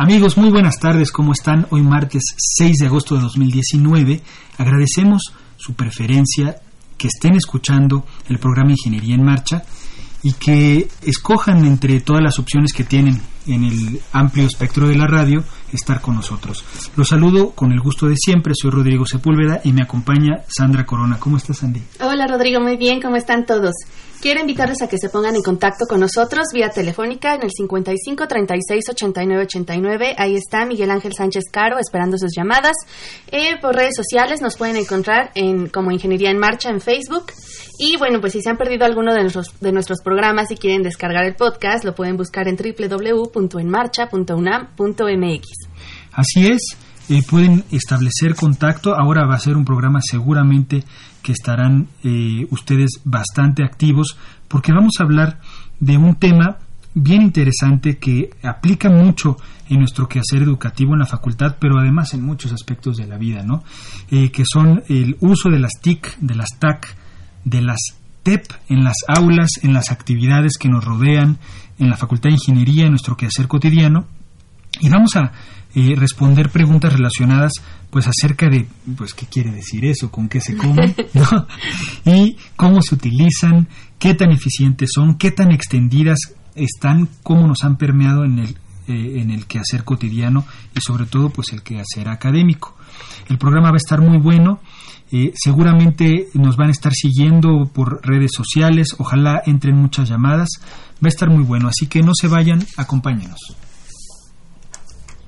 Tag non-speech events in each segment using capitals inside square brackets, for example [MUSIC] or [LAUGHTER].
Amigos, muy buenas tardes, ¿cómo están? Hoy martes 6 de agosto de 2019. Agradecemos su preferencia, que estén escuchando el programa Ingeniería en Marcha y que escojan entre todas las opciones que tienen en el amplio espectro de la radio estar con nosotros. Los saludo con el gusto de siempre, soy Rodrigo Sepúlveda y me acompaña Sandra Corona. ¿Cómo estás, Sandy? Hola, Rodrigo, muy bien, ¿cómo están todos? Quiero invitarles a que se pongan en contacto con nosotros vía telefónica en el 55 36 89 89. Ahí está Miguel Ángel Sánchez Caro esperando sus llamadas. Eh, por redes sociales nos pueden encontrar en como Ingeniería en Marcha en Facebook. Y bueno, pues si se han perdido alguno de nuestros, de nuestros programas y quieren descargar el podcast, lo pueden buscar en www.enmarcha.unam.mx. Así es, eh, pueden establecer contacto. Ahora va a ser un programa seguramente estarán eh, ustedes bastante activos porque vamos a hablar de un tema bien interesante que aplica mucho en nuestro quehacer educativo en la facultad, pero además en muchos aspectos de la vida, ¿no? Eh, que son el uso de las TIC, de las TAC, de las TEP en las aulas, en las actividades que nos rodean, en la Facultad de Ingeniería, en nuestro quehacer cotidiano. Y vamos a eh, responder preguntas relacionadas pues acerca de pues qué quiere decir eso, con qué se come, [LAUGHS] y cómo se utilizan, qué tan eficientes son, qué tan extendidas están, cómo nos han permeado en el eh, en el quehacer cotidiano y sobre todo pues el quehacer académico. El programa va a estar muy bueno. Eh, seguramente nos van a estar siguiendo por redes sociales, ojalá entren muchas llamadas, va a estar muy bueno, así que no se vayan, acompáñenos.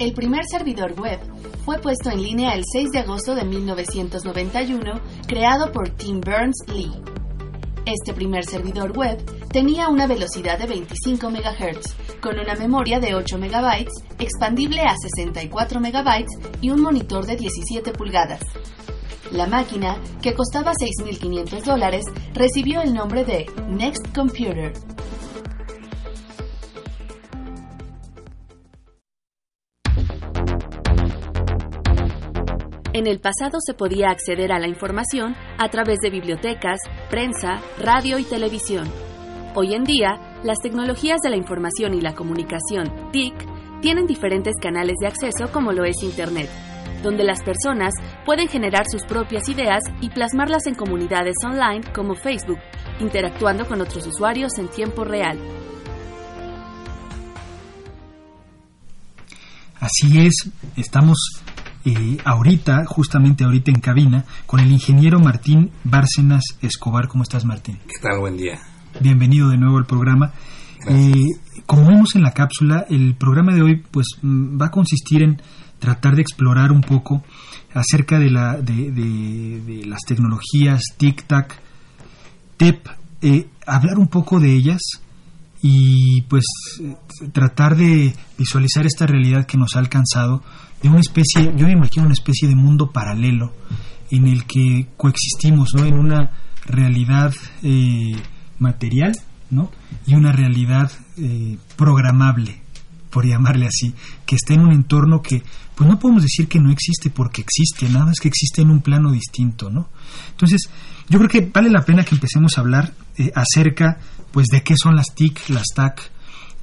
El primer servidor web fue puesto en línea el 6 de agosto de 1991, creado por Tim Berners-Lee. Este primer servidor web tenía una velocidad de 25 MHz, con una memoria de 8 MB, expandible a 64 MB y un monitor de 17 pulgadas. La máquina, que costaba 6.500 dólares, recibió el nombre de Next Computer En el pasado se podía acceder a la información a través de bibliotecas, prensa, radio y televisión. Hoy en día, las tecnologías de la información y la comunicación, TIC, tienen diferentes canales de acceso como lo es Internet, donde las personas pueden generar sus propias ideas y plasmarlas en comunidades online como Facebook, interactuando con otros usuarios en tiempo real. Así es, estamos eh, ahorita, justamente ahorita en cabina, con el ingeniero Martín Bárcenas Escobar. ¿Cómo estás, Martín? ¿Qué tal? Buen día. Bienvenido de nuevo al programa. Eh, como vemos en la cápsula, el programa de hoy pues mm, va a consistir en tratar de explorar un poco acerca de, la, de, las tecnologías TIC-TAC, TEP, eh, hablar un poco de ellas y pues tratar de visualizar esta realidad que nos ha alcanzado de una especie, yo me imagino una especie de mundo paralelo en el que coexistimos, ¿no? En una realidad eh, material ¿no? Y una realidad eh, programable, por llamarle así, que esté en un entorno que, pues no podemos decir que no existe porque existe, nada más que existe en un plano distinto, ¿no? Entonces, yo creo que vale la pena que empecemos a hablar eh, acerca, pues, de qué son las TIC, las TAC,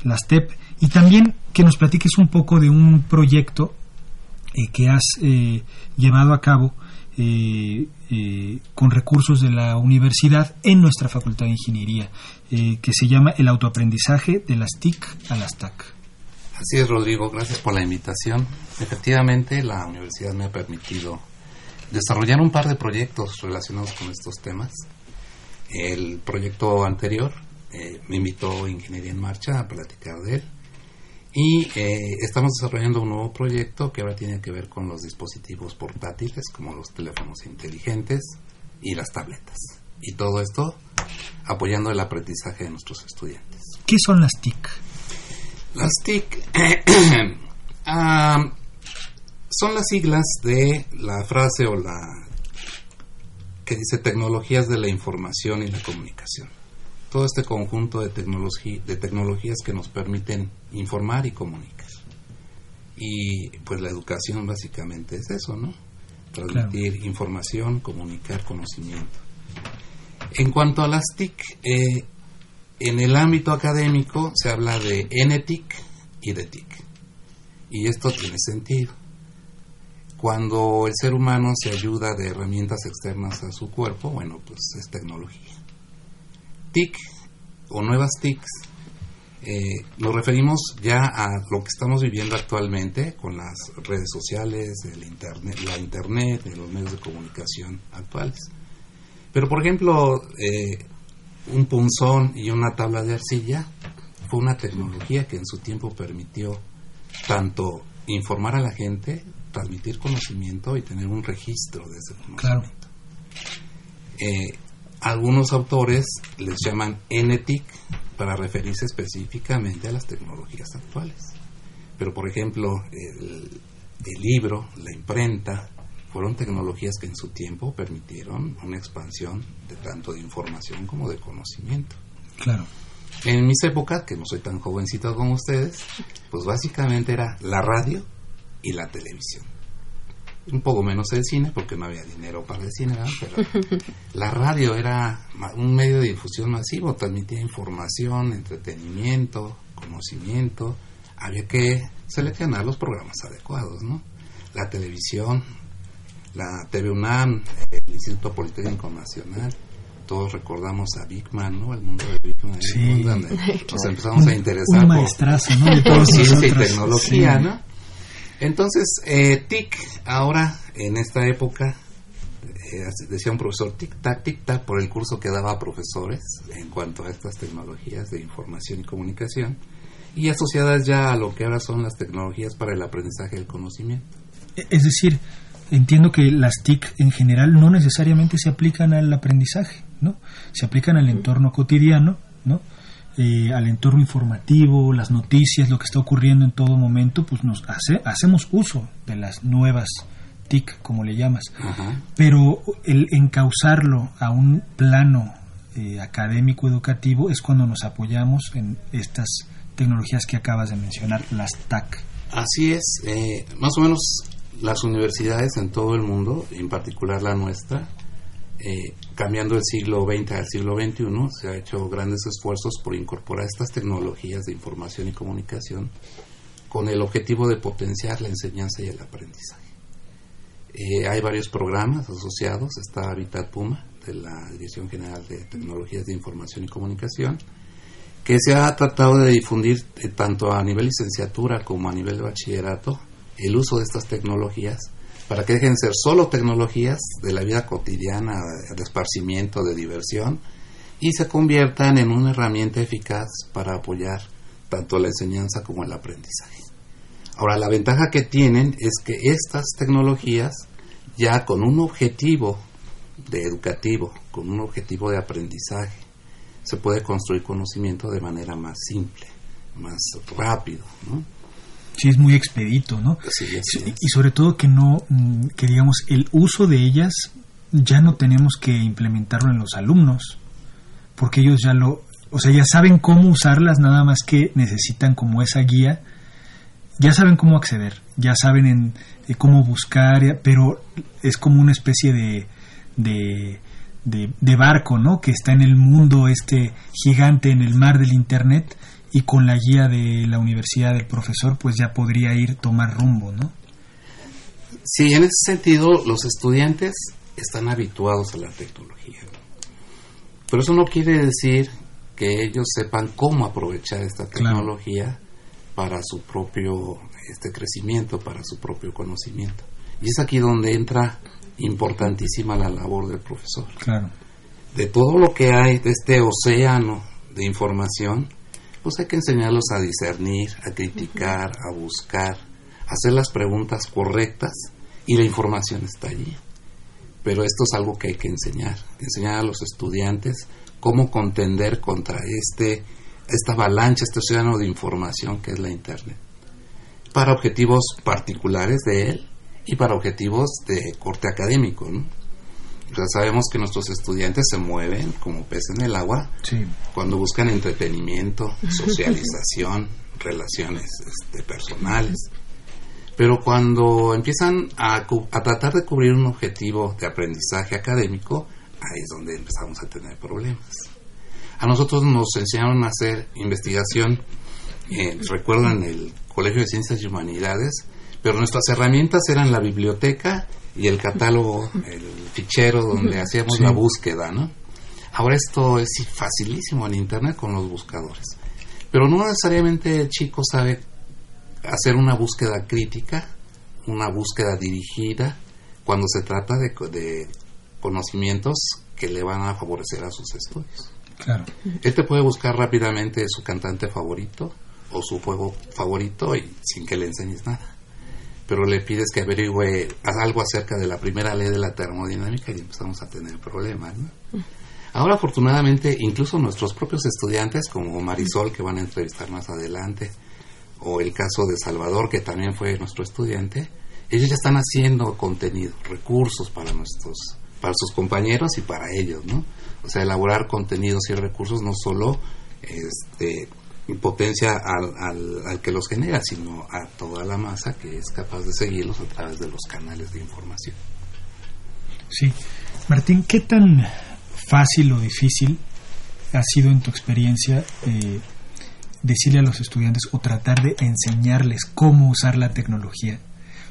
las TEP, y también que nos platiques un poco de un proyecto eh, que has eh, llevado a cabo con recursos de la universidad en nuestra Facultad de Ingeniería, que se llama el autoaprendizaje de las TIC a las TAC. Así es, Rodrigo, gracias por la invitación. Efectivamente, la universidad me ha permitido desarrollar un par de proyectos relacionados con estos temas. El proyecto anterior eh, me invitó Ingeniería en Marcha a platicar de él. Y eh, estamos desarrollando un nuevo proyecto que ahora tiene que ver con los dispositivos portátiles, como los teléfonos inteligentes y las tabletas. Y todo esto apoyando el aprendizaje de nuestros estudiantes. ¿Qué son las TIC? Las TIC [CLEARS THROAT] ah, son las siglas de la frase o la que dice tecnologías de la información y la comunicación. Todo este conjunto de, de tecnologías que nos permiten informar y comunicar. Y pues la educación básicamente es eso, ¿no? Transmitir información, comunicar conocimiento. En cuanto a las TIC, eh, en el ámbito académico se habla de NTIC y de TIC. Y esto tiene sentido. Cuando el ser humano se ayuda de herramientas externas a su cuerpo, bueno, pues es tecnología. TIC o nuevas TICs eh, nos referimos ya a lo que estamos viviendo actualmente con las redes sociales, el internet, la internet, los medios de comunicación actuales. Pero, por ejemplo, eh, un punzón y una tabla de arcilla fue una tecnología que en su tiempo permitió tanto informar a la gente, transmitir conocimiento y tener un registro de ese conocimiento. Eh, algunos autores les llaman NTIC para referirse específicamente a las tecnologías actuales. Pero, por ejemplo, el libro, la imprenta, fueron tecnologías que en su tiempo permitieron una expansión de tanto de información como de conocimiento. Claro. En mis épocas, que no soy tan jovencito como ustedes, pues básicamente era la radio y la televisión. Un poco menos el cine, porque no había dinero para el cine, pero [LAUGHS] la radio era un medio de difusión masivo, transmitía información, entretenimiento, conocimiento. Había que seleccionar los programas adecuados, ¿no? La televisión la TV UNAM, el Instituto Politécnico Nacional, todos recordamos a Big Man, ¿no? El mundo de Big Man, sí. donde nos [LAUGHS] empezamos a interesar un maestrazo, ¿no? de por ciencia y tecnología, ¿no? Entonces, eh, TIC, ahora, en esta época, eh, decía un profesor, tic-tac, tic-tac, por el curso que daba a profesores en cuanto a estas tecnologías de información y comunicación, y asociadas ya a lo que ahora son las tecnologías para el aprendizaje del conocimiento. Es decir, entiendo que las TIC en general no necesariamente se aplican al aprendizaje, ¿no? Se aplican al entorno cotidiano, ¿no? Eh, al entorno informativo, las noticias, lo que está ocurriendo en todo momento, pues nos hace, hacemos uso de las nuevas TIC, como le llamas. Pero el encauzarlo a un plano eh, académico educativo es cuando nos apoyamos en estas tecnologías que acabas de mencionar, las TAC. Así es, eh, más o menos las universidades en todo el mundo, en particular la nuestra, eh, cambiando el siglo XX al siglo XXI, se ha hecho grandes esfuerzos por incorporar estas tecnologías de información y comunicación con el objetivo de potenciar la enseñanza y el aprendizaje. Eh, hay varios programas asociados, está Habitat Puma, de la Dirección General de Tecnologías de Información y Comunicación, que se ha tratado de difundir eh, tanto a nivel licenciatura como a nivel de bachillerato el uso de estas tecnologías para que dejen de ser solo tecnologías de la vida cotidiana, de esparcimiento, de diversión, y se conviertan en una herramienta eficaz para apoyar tanto la enseñanza como el aprendizaje. Ahora, la ventaja que tienen es que estas tecnologías, ya con un objetivo de educativo, con un objetivo de aprendizaje, se puede construir conocimiento de manera más simple, más rápido, ¿no? Sí es muy expedito, ¿no? y sobre todo que no, mm, que digamos, el uso de ellas ya no tenemos que implementarlo en los alumnos, porque ellos ya lo, o sea, ya saben cómo usarlas, nada más que necesitan como esa guía, ya saben cómo acceder, ya saben en, eh, cómo buscar, pero es como una especie de, de, de, barco, ¿no? Que está en el mundo este gigante, en el mar del Internet, y con la guía de la universidad del profesor, pues ya podría ir tomar rumbo, ¿no? Sí, en ese sentido, los estudiantes están habituados a la tecnología. Pero eso no quiere decir que ellos sepan cómo aprovechar esta tecnología para su propio este crecimiento, para su propio conocimiento. Y es aquí donde entra importantísima la labor del profesor. Claro. De todo lo que hay, de este océano de información, pues hay que enseñarlos a discernir, a criticar, a buscar, a hacer las preguntas correctas y la información está allí. Pero esto es algo que hay que enseñar, enseñar a los estudiantes cómo contender contra este, esta avalancha, este océano de información que es la Internet, para objetivos particulares de él y para objetivos de corte académico. ¿no? Sabemos que nuestros estudiantes se mueven como peces en el agua cuando buscan entretenimiento, [LAUGHS] socialización, relaciones este, personales. Pero cuando empiezan a, a, tratar de cubrir un objetivo de aprendizaje académico, ahí es donde empezamos a tener problemas. A nosotros nos enseñaron a hacer investigación, eh, recuerdo en el Colegio de Ciencias y Humanidades, pero nuestras herramientas eran la biblioteca y el catálogo, el fichero donde hacíamos la búsqueda, ¿no? Ahora esto es facilísimo en Internet con los buscadores. Pero no necesariamente el chico sabe hacer una búsqueda crítica, una búsqueda dirigida, cuando se trata de conocimientos que le van a favorecer a sus estudios. Claro. Él te puede buscar rápidamente su cantante favorito o su juego favorito y sin que le enseñes nada. Pero le pides que averigüe algo acerca de la primera ley de la termodinámica y empezamos a tener problemas. Ahora, afortunadamente, incluso nuestros propios estudiantes, como Marisol, que van a entrevistar más adelante, o el caso de Salvador, que también fue nuestro estudiante, ellos ya están haciendo contenido, recursos para nuestros para sus compañeros y para ellos, ¿no? O sea, elaborar contenidos y recursos no solo este, potencia al, al, que los genera, sino a toda la masa que es capaz de seguirlos a través de los canales de información. Sí. Martín, ¿qué tan fácil o difícil ha sido en tu experiencia eh, decirle a los estudiantes o tratar de enseñarles cómo usar la tecnología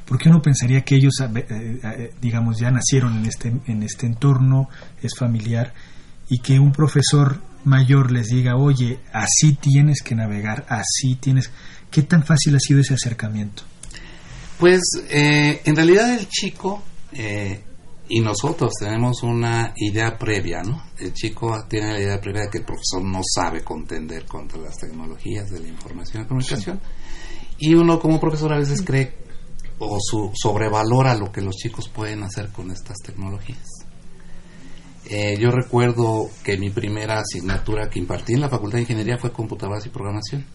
porque uno pensaría que ellos, eh, eh, digamos, ya nacieron en este, en este entorno, es familiar, y que un profesor mayor les diga, oye, así tienes que navegar, así tienes... ¿Qué tan fácil ha sido ese acercamiento? Pues eh, en realidad el chico y nosotros tenemos una idea previa, ¿no? El chico tiene la idea previa de que el profesor no sabe contender contra las tecnologías de la información y comunicación. Y uno como profesor a veces cree o su, sobrevalora lo que los chicos pueden hacer con estas tecnologías. Eh, yo recuerdo que mi primera asignatura que impartí en la Facultad de Ingeniería fue computadoras y programación.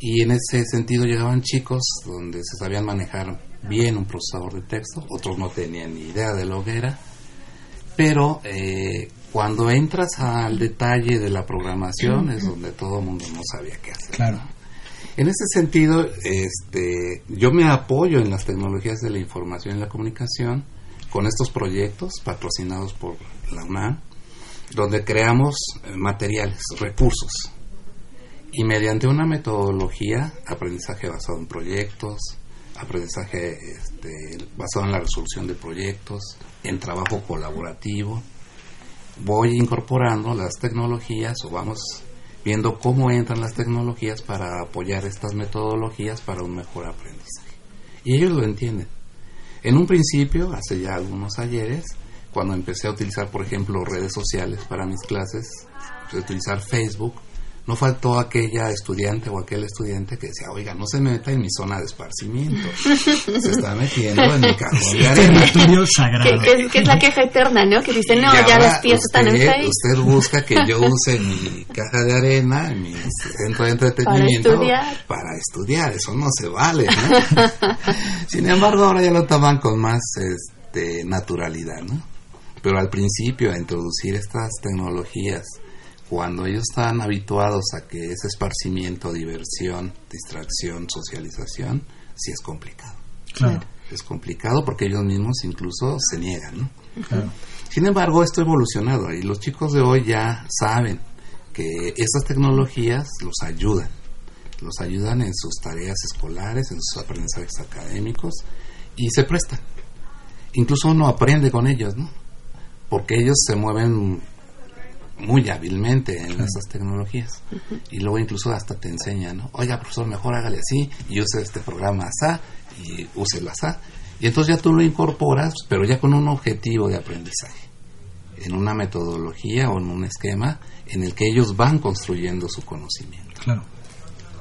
Y en ese sentido llegaban chicos donde se sabían manejar bien un procesador de texto, otros no tenían ni idea de lo que era, pero eh, cuando entras al detalle de la programación es donde todo el mundo no sabía qué hacer. Claro. En ese sentido, este, yo me apoyo en las tecnologías de la información y la comunicación con estos proyectos patrocinados por la UNAM, donde creamos eh, materiales, recursos, y mediante una metodología, aprendizaje basado en proyectos, aprendizaje este, basado en la resolución de proyectos, en trabajo colaborativo, voy incorporando las tecnologías o vamos viendo cómo entran las tecnologías para apoyar estas metodologías para un mejor aprendizaje. Y ellos lo entienden. En un principio, hace ya algunos ayeres, cuando empecé a utilizar, por ejemplo, redes sociales para mis clases, a utilizar Facebook, no faltó aquella estudiante o aquel estudiante que decía, oiga, no se meta en mi zona de esparcimiento. Se está metiendo en mi cajón de arena. sagrado. Que, es la queja eterna, ¿no? Que dice, no, ya las piezas están en Facebook. Usted busca que yo [LAUGHS] use mi caja de arena, mi centro de entretenimiento para estudiar. Para estudiar. Eso no se vale, ¿no? [LAUGHS] Sin embargo, ahora ya lo toman con más este, naturalidad, ¿no? Pero al principio, a introducir estas tecnologías cuando ellos están habituados a que es esparcimiento, diversión, distracción, socialización, sí es complicado. Claro. Es complicado porque ellos mismos incluso se niegan, ¿no? Sin embargo, esto ha evolucionado y los chicos de hoy ya saben que estas tecnologías los ayudan. Los ayudan en sus tareas escolares, en sus aprendizajes académicos y se prestan. Incluso uno aprende con ellos, ¿no? Porque ellos se mueven muy hábilmente en esas tecnologías. Y luego incluso hasta te enseñan, ¿no? Oiga, profesor, mejor hágale así y use este programa ASA y use el ASA. Y entonces ya tú lo incorporas, pero ya con un objetivo de aprendizaje, en una metodología o en un esquema en el que ellos van construyendo su conocimiento. Claro.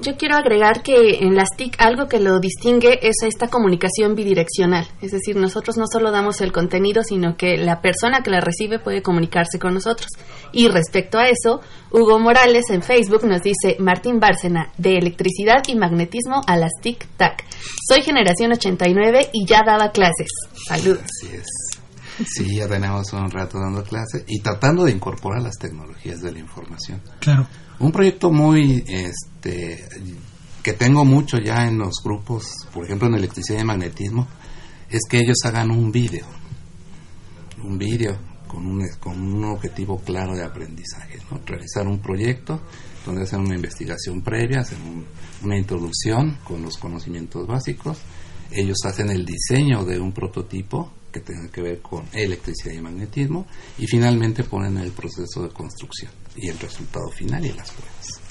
Yo quiero agregar que en las TIC algo que lo distingue es esta comunicación bidireccional. Es decir, nosotros no solo damos el contenido, sino que la persona que la recibe puede comunicarse con nosotros. Y respecto a eso, Hugo Morales en Facebook nos dice, Martín Bárcena, de electricidad y magnetismo a las TIC-TAC. Soy generación 89 y ya daba clases. Saludos. Así es. Sí, ya tenemos un rato dando clase y tratando de incorporar las tecnologías de la información. Claro. Un proyecto muy este que tengo mucho ya en los grupos, por ejemplo en electricidad y magnetismo, es que ellos hagan un vídeo. Un vídeo con un, con un objetivo claro de aprendizaje, ¿no? realizar un proyecto donde hacen una investigación previa, hacen un- una introducción con los conocimientos básicos, ellos hacen el diseño de un prototipo que tenga que ver con electricidad y magnetismo y finalmente ponen el proceso de construcción y el resultado final y las pruebas.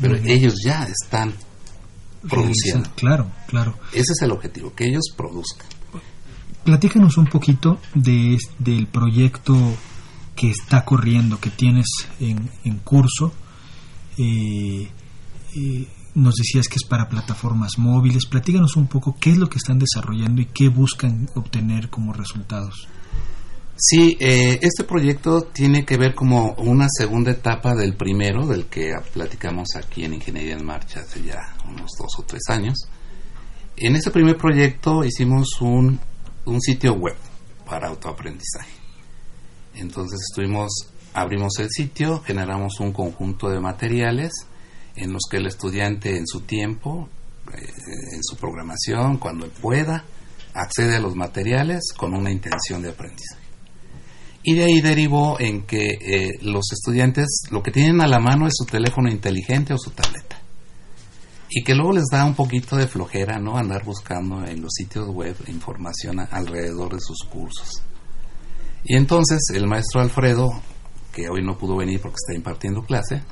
Pero bien. ellos ya están produciendo. Claro, claro. Ese es el objetivo, que ellos produzcan. Platícanos un poquito de, del proyecto que está corriendo, que tienes en, en curso. Eh, eh, nos decías que es para plataformas móviles. Platícanos un poco qué es lo que están desarrollando y qué buscan obtener como resultados. Sí, eh, este proyecto tiene que ver como una segunda etapa del primero, del que platicamos aquí en Ingeniería en Marcha hace ya unos dos o tres años. En ese primer proyecto hicimos un, un sitio web para autoaprendizaje. Entonces estuvimos, abrimos el sitio, generamos un conjunto de materiales en los que el estudiante en su tiempo, eh, en su programación, cuando pueda, accede a los materiales con una intención de aprendizaje. Y de ahí derivó en que eh, los estudiantes lo que tienen a la mano es su teléfono inteligente o su tableta. Y que luego les da un poquito de flojera, ¿no? Andar buscando en los sitios web información alrededor de sus cursos. Y entonces el maestro Alfredo, que hoy no pudo venir porque está impartiendo clase,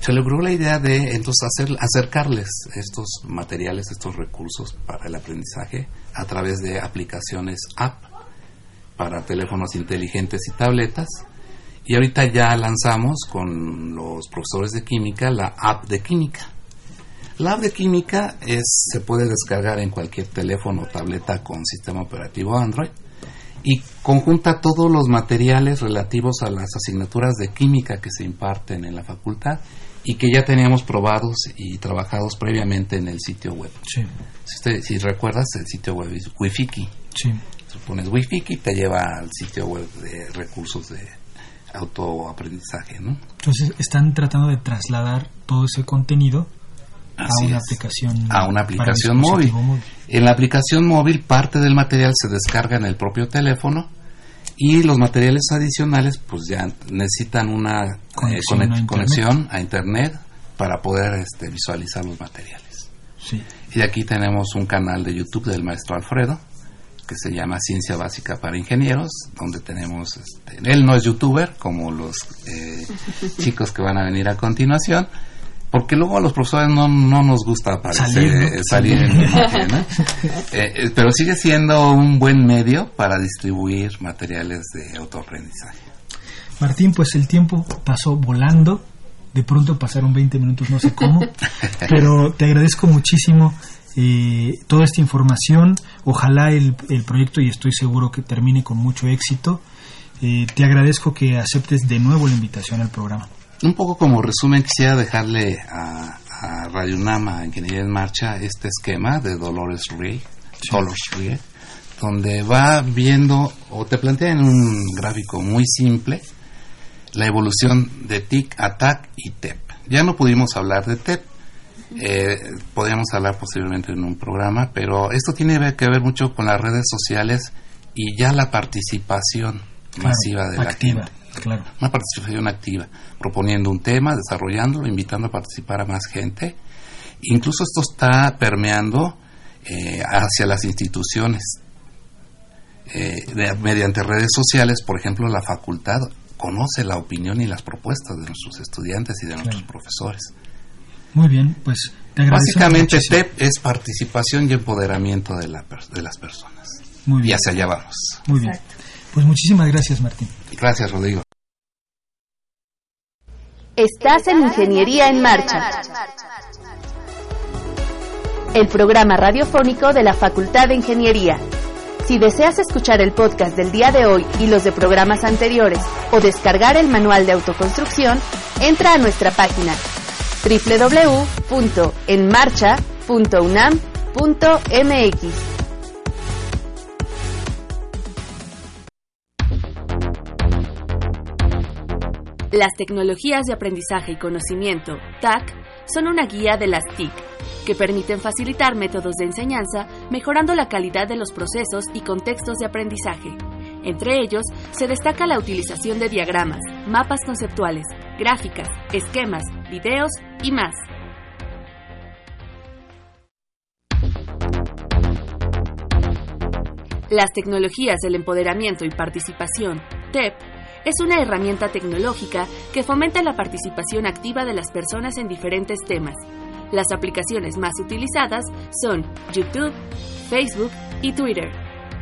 se ocurrió la idea de entonces hacer, acercarles estos materiales, estos recursos para el aprendizaje a través de aplicaciones app para teléfonos inteligentes y tabletas. Y ahorita ya lanzamos con los profesores de química la app de química. La app de química es, se puede descargar en cualquier teléfono o tableta con sistema operativo Android y conjunta todos los materiales relativos a las asignaturas de química que se imparten en la facultad y que ya teníamos probados y trabajados previamente en el sitio web. Sí, Si, usted, si recuerdas, el sitio web es Wifiki. sí. Tú pones Wifiki y te lleva al sitio web de recursos de autoaprendizaje, ¿no? Entonces están tratando de trasladar todo ese contenido Así a una es. aplicación a una aplicación móvil. En la aplicación móvil parte del material se descarga en el propio teléfono y los materiales adicionales pues ya necesitan una eh, Conexión conex- a Internet. conexión a internet para poder este, visualizar los materiales. Sí, Y aquí tenemos un canal de YouTube del maestro Alfredo que se llama Ciencia Básica para Ingenieros, donde tenemos, este, él no es youtuber como los eh, [LAUGHS] chicos que van a venir a continuación, porque luego a los profesores no, no nos gusta aparecer, Salir, eh, salir en imagen, ¿no? [LAUGHS] Eh, eh, pero sigue siendo un buen medio para distribuir materiales de autoaprendizaje. Martín, pues el tiempo pasó volando. De pronto pasaron 20 minutos, no sé cómo. [LAUGHS] pero te agradezco muchísimo eh, toda esta información. Ojalá el, el proyecto, y estoy seguro que termine con mucho éxito. Eh, te agradezco que aceptes de nuevo la invitación al programa. Un poco como resumen, quisiera dejarle a, a Radio Nama, a Ingeniería en Marcha, este esquema de Dolores Rie, Dolores Rie, donde va viendo o te plantea en un gráfico muy simple la evolución de TIC, ATAC y TEP. Ya no pudimos hablar de TEP, eh, podríamos hablar posiblemente en un programa, pero esto tiene que ver mucho con las redes sociales y ya la participación masiva de la gente. Claro. Una participación activa, proponiendo un tema, desarrollándolo, invitando a participar a más gente. Incluso esto está permeando eh, hacia las instituciones. Eh, mediante redes sociales, por ejemplo, la facultad conoce la opinión y las propuestas de nuestros estudiantes y de nuestros profesores. Muy bien, pues te Básicamente TEP es participación y empoderamiento de, la, de las personas. Muy bien. Y hacia allá vamos. Muy bien. Pues muchísimas gracias, Martín. Gracias, Rodrigo. Estás en Ingeniería en Marcha. El programa radiofónico de la Facultad de Ingeniería. Si deseas escuchar el podcast del día de hoy y los de programas anteriores o descargar el manual de autoconstrucción, entra a nuestra página www.enmarcha.unam.mx. Las tecnologías de aprendizaje y conocimiento, TAC, son una guía de las TIC, que permiten facilitar métodos de enseñanza, mejorando la calidad de los procesos y contextos de aprendizaje. Entre ellos, se destaca la utilización de diagramas, mapas conceptuales, gráficas, esquemas, videos y más. Las tecnologías del empoderamiento y participación, TEP, es una herramienta tecnológica que fomenta la participación activa de las personas en diferentes temas. Las aplicaciones más utilizadas son YouTube, Facebook y Twitter,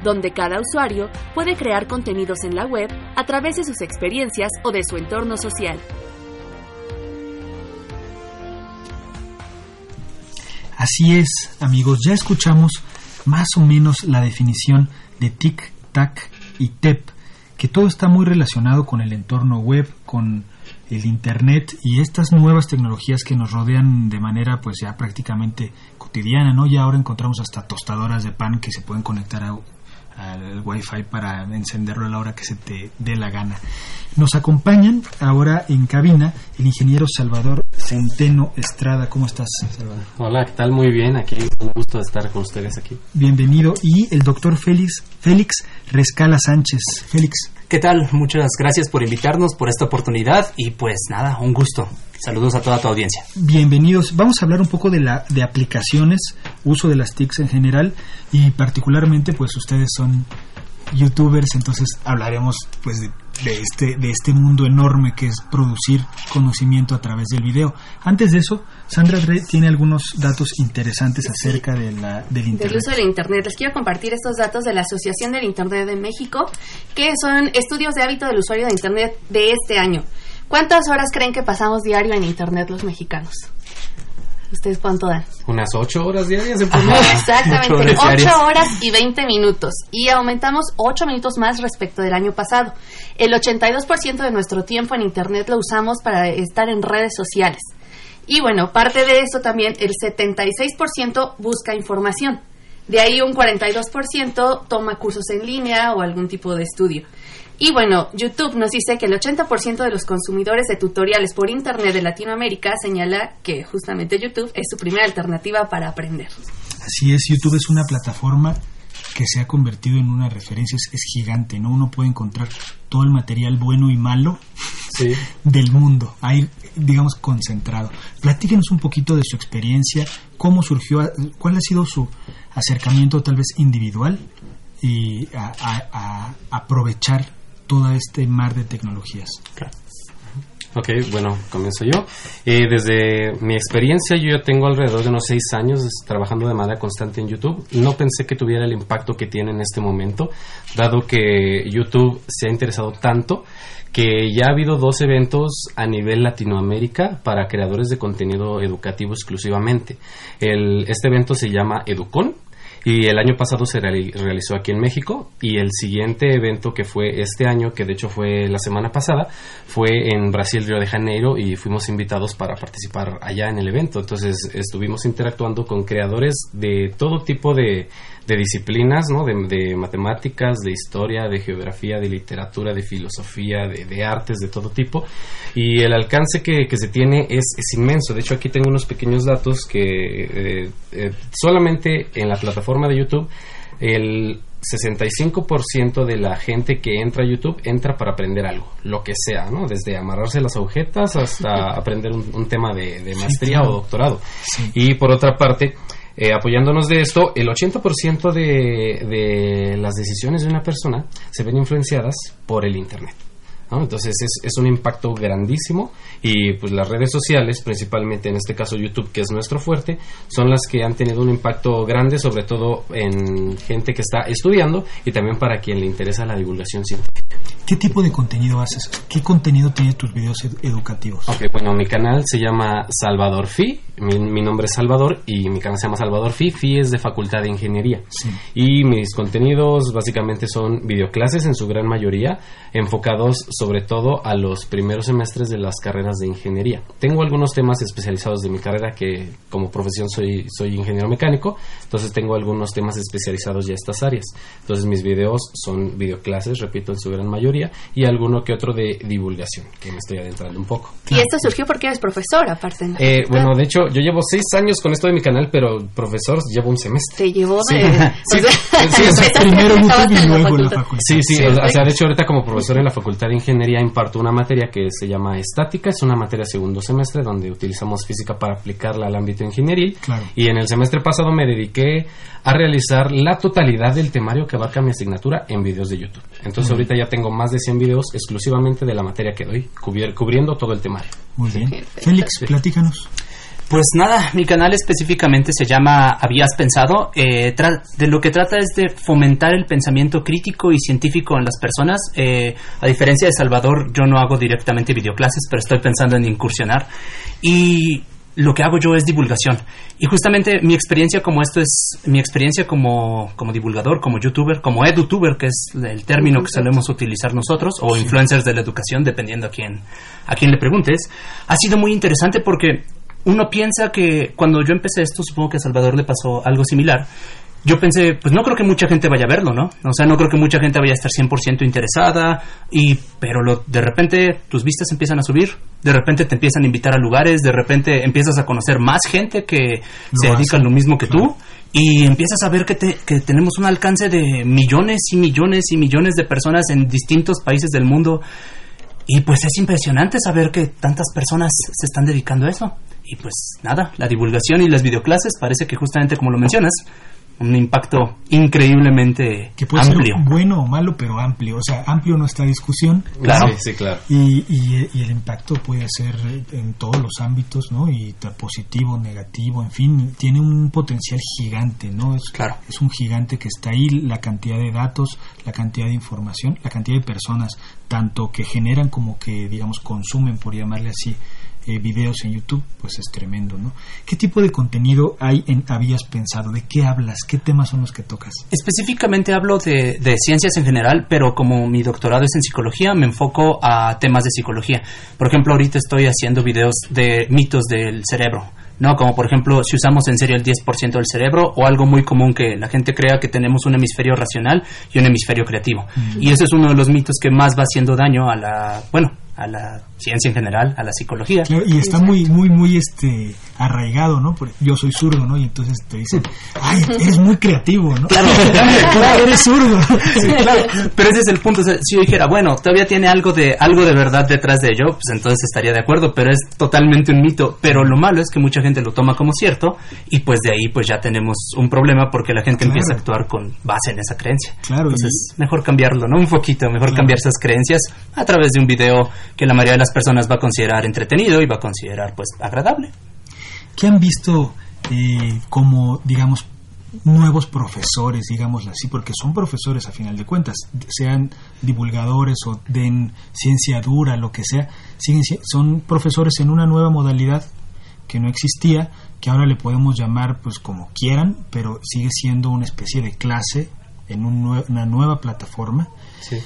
donde cada usuario puede crear contenidos en la web a través de sus experiencias o de su entorno social. Así es, amigos, ya escuchamos más o menos la definición de TIC, TAC y TEP que todo está muy relacionado con el entorno web, con el internet y estas nuevas tecnologías que nos rodean de manera pues ya prácticamente cotidiana, ¿no? Ya ahora encontramos hasta tostadoras de pan que se pueden conectar a, al wifi para encenderlo a la hora que se te dé la gana. Nos acompañan ahora en cabina el ingeniero Salvador Centeno Estrada. ¿Cómo estás, Salvador? Hola, ¿qué tal? Muy bien, aquí un gusto estar con ustedes aquí. Bienvenido. Y el doctor Félix, Félix Rescala Sánchez. Félix. ¿Qué tal? Muchas gracias por invitarnos, por esta oportunidad y pues nada, un gusto. Saludos a toda tu audiencia. Bienvenidos. Vamos a hablar un poco de la de aplicaciones, uso de las TICs en general y particularmente pues ustedes son youtubers, entonces hablaremos pues de, este de este mundo enorme que es producir conocimiento a través del video. Antes de eso, Sandra Drey tiene algunos datos interesantes acerca de la, del internet. Del uso del internet. Les quiero compartir estos datos de la Asociación del Internet de México, que son estudios de hábito del usuario de internet de este año. ¿Cuántas horas creen que pasamos diario en Internet los mexicanos? ¿Ustedes cuánto dan? Unas ocho horas diarias. Exactamente, ocho horas, y 20 minutos. Y aumentamos ocho minutos más respecto del año pasado. El 82% de nuestro tiempo en Internet lo usamos para estar en redes sociales. Y bueno, parte de eso también, el 76% busca información. De ahí un 42% toma cursos en línea o algún tipo de estudio. Y bueno, YouTube nos dice que el 80% de los consumidores de tutoriales por Internet de Latinoamérica señala que justamente YouTube es su primera alternativa para aprender. Así es, YouTube es una plataforma que se ha convertido en una referencia, es, gigante, ¿no? Uno puede encontrar todo el material bueno y malo [LAUGHS] del mundo, ahí, digamos, concentrado. Platíquenos un poquito de su experiencia, cómo surgió, cuál ha sido su acercamiento tal vez individual y a aprovechar todo este mar de tecnologías. Ok, bueno, comienzo yo. Eh, desde mi experiencia, yo ya tengo alrededor de unos seis años trabajando de manera constante en YouTube. No pensé que tuviera el impacto que tiene en este momento, dado que YouTube se ha interesado tanto que ya ha habido dos eventos a nivel Latinoamérica para creadores de contenido educativo exclusivamente. Este evento se llama Educon y el año pasado se realizó aquí en México y el siguiente evento que fue este año, que de hecho fue la semana pasada, fue en Brasil, Río de Janeiro y fuimos invitados para participar allá en el evento. Entonces estuvimos interactuando con creadores de todo tipo de, de disciplinas, ¿no? De, de, matemáticas, de historia, de geografía, de literatura, de filosofía, de, de artes de todo tipo. Y el alcance que, que se tiene es, es, inmenso. De hecho, aquí tengo unos pequeños datos que eh, eh, solamente en la plataforma de YouTube el 65% de la gente que entra a YouTube entra para aprender algo, lo que sea, ¿no? Desde amarrarse las agujetas hasta aprender un, un tema de, de maestría sí, claro. o doctorado. Sí. Y por otra parte, eh, apoyándonos de esto, el 80% de, de las decisiones de una persona se ven influenciadas por el Internet. ¿No? Entonces es, es, un impacto grandísimo y pues las redes sociales, principalmente en este caso YouTube, que es nuestro fuerte, son las que han tenido un impacto grande, sobre todo en gente que está estudiando y también para quien le interesa la divulgación científica. ¿Qué tipo de contenido haces? ¿Qué contenido tiene tus videos ed educativos? Ok, bueno, mi canal se llama Salvador Fi, mi, mi, nombre es Salvador y mi canal se llama Salvador Fi, Fi es de Facultad de Ingeniería. Sí. Y mis contenidos básicamente son videoclases en su gran mayoría, enfocados sobre todo a los primeros semestres de las carreras de ingeniería. Tengo algunos temas especializados de mi carrera que como profesión soy, soy ingeniero mecánico, entonces tengo algunos temas especializados ya a estas áreas. Entonces mis videos son videoclases, repito, en su gran mayoría, y alguno que otro de divulgación, que me estoy adentrando un poco. Y esto surgió porque eres profesor, aparte. De eh, bueno, de hecho, yo llevo seis años con esto de mi canal, pero profesor llevo un semestre. Te llevó de... Sí. [LAUGHS] Sí, sí, o sea, de hecho ahorita como profesor en la Facultad de Ingeniería imparto una materia que se llama estática, es una materia segundo semestre donde utilizamos física para aplicarla al ámbito ingenieril. Claro. Y en el semestre pasado me dediqué a realizar la totalidad del temario que abarca mi asignatura en videos de YouTube. Entonces uh -huh. ahorita ya tengo más de 100 videos exclusivamente de la materia que doy, cubriendo todo el temario. Muy bien. Félix, platícanos. Pues nada, mi canal específicamente se llama Habías Pensado. Eh, de lo que trata es de fomentar el pensamiento crítico y científico en las personas. Eh, a diferencia de Salvador, yo no hago directamente videoclases, pero estoy pensando en incursionar. Y lo que hago yo es divulgación. Y justamente mi experiencia como esto es mi experiencia como, como divulgador, como youtuber, como edutuber, que es el término que solemos utilizar nosotros, o influencers de la educación, dependiendo a quién, a quién le preguntes, ha sido muy interesante porque uno piensa que cuando yo empecé esto, supongo que a Salvador le pasó algo similar. Yo pensé, pues no creo que mucha gente vaya a verlo, ¿no? O sea, no creo que mucha gente vaya a estar 100% interesada, y, pero lo, de repente tus vistas empiezan a subir, de repente te empiezan a invitar a lugares, de repente empiezas a conocer más gente que se dedica a lo mismo que claro. tú, y empiezas a ver que, te, que tenemos un alcance de millones y millones y millones de personas en distintos países del mundo. Y pues es impresionante saber que tantas personas se están dedicando a eso. Y pues nada, la divulgación y las videoclases parece que justamente como lo mencionas, un impacto increíblemente que puede amplio. ser bueno o malo, pero amplio. O sea, amplio nuestra discusión. Claro, sí, sí, claro. Y, y, y, el impacto puede ser en todos los ámbitos, ¿no? Y positivo, negativo, en fin, tiene un potencial gigante, ¿no? Es, claro. es un gigante que está ahí, la cantidad de datos, la cantidad de información, la cantidad de personas, tanto que generan como que, digamos, consumen, por llamarle así, eh, videos en YouTube, pues es tremendo, ¿no? ¿Qué tipo de contenido hay en Habías Pensado? ¿De qué hablas? ¿Qué temas son los que tocas? Específicamente hablo de, de, ciencias en general, pero como mi doctorado es en psicología, me enfoco a temas de psicología. Por ejemplo, ahorita estoy haciendo videos de mitos del cerebro. ¿no? Como por ejemplo, si usamos en serio el 10% del cerebro o algo muy común que la gente crea que tenemos un hemisferio racional y un hemisferio creativo. Mm. Y eso es uno de los mitos que más va haciendo daño a la, bueno, a la ciencia en general, a la psicología. Claro, y está muy, muy, muy este arraigado, ¿no? Porque yo soy zurdo, ¿no? Y entonces te dicen, ay, eres muy creativo, ¿no? Claro, [LAUGHS] eres zurdo. Sí, claro. Pero ese es el punto. O sea, si yo dijera, bueno, todavía tiene algo de, algo de verdad detrás de ello, pues entonces estaría de acuerdo, pero es totalmente un mito. Pero lo malo es que mucha gente lo toma como cierto y pues de ahí pues ya tenemos un problema porque la gente claro. empieza a actuar con base en esa creencia. Claro. Entonces, y... mejor cambiarlo, ¿no? Un poquito, mejor claro. cambiar esas creencias a través de un video que la mayoría de las personas va a considerar entretenido y va a considerar pues agradable. ¿Qué han visto eh, como, digamos, nuevos profesores, digámoslo así, porque son profesores a final de cuentas, sean divulgadores o den ciencia dura, lo que sea, siguen, son profesores en una nueva modalidad que no existía, que ahora le podemos llamar pues como quieran, pero sigue siendo una especie de clase en un nue una nueva plataforma. Sí.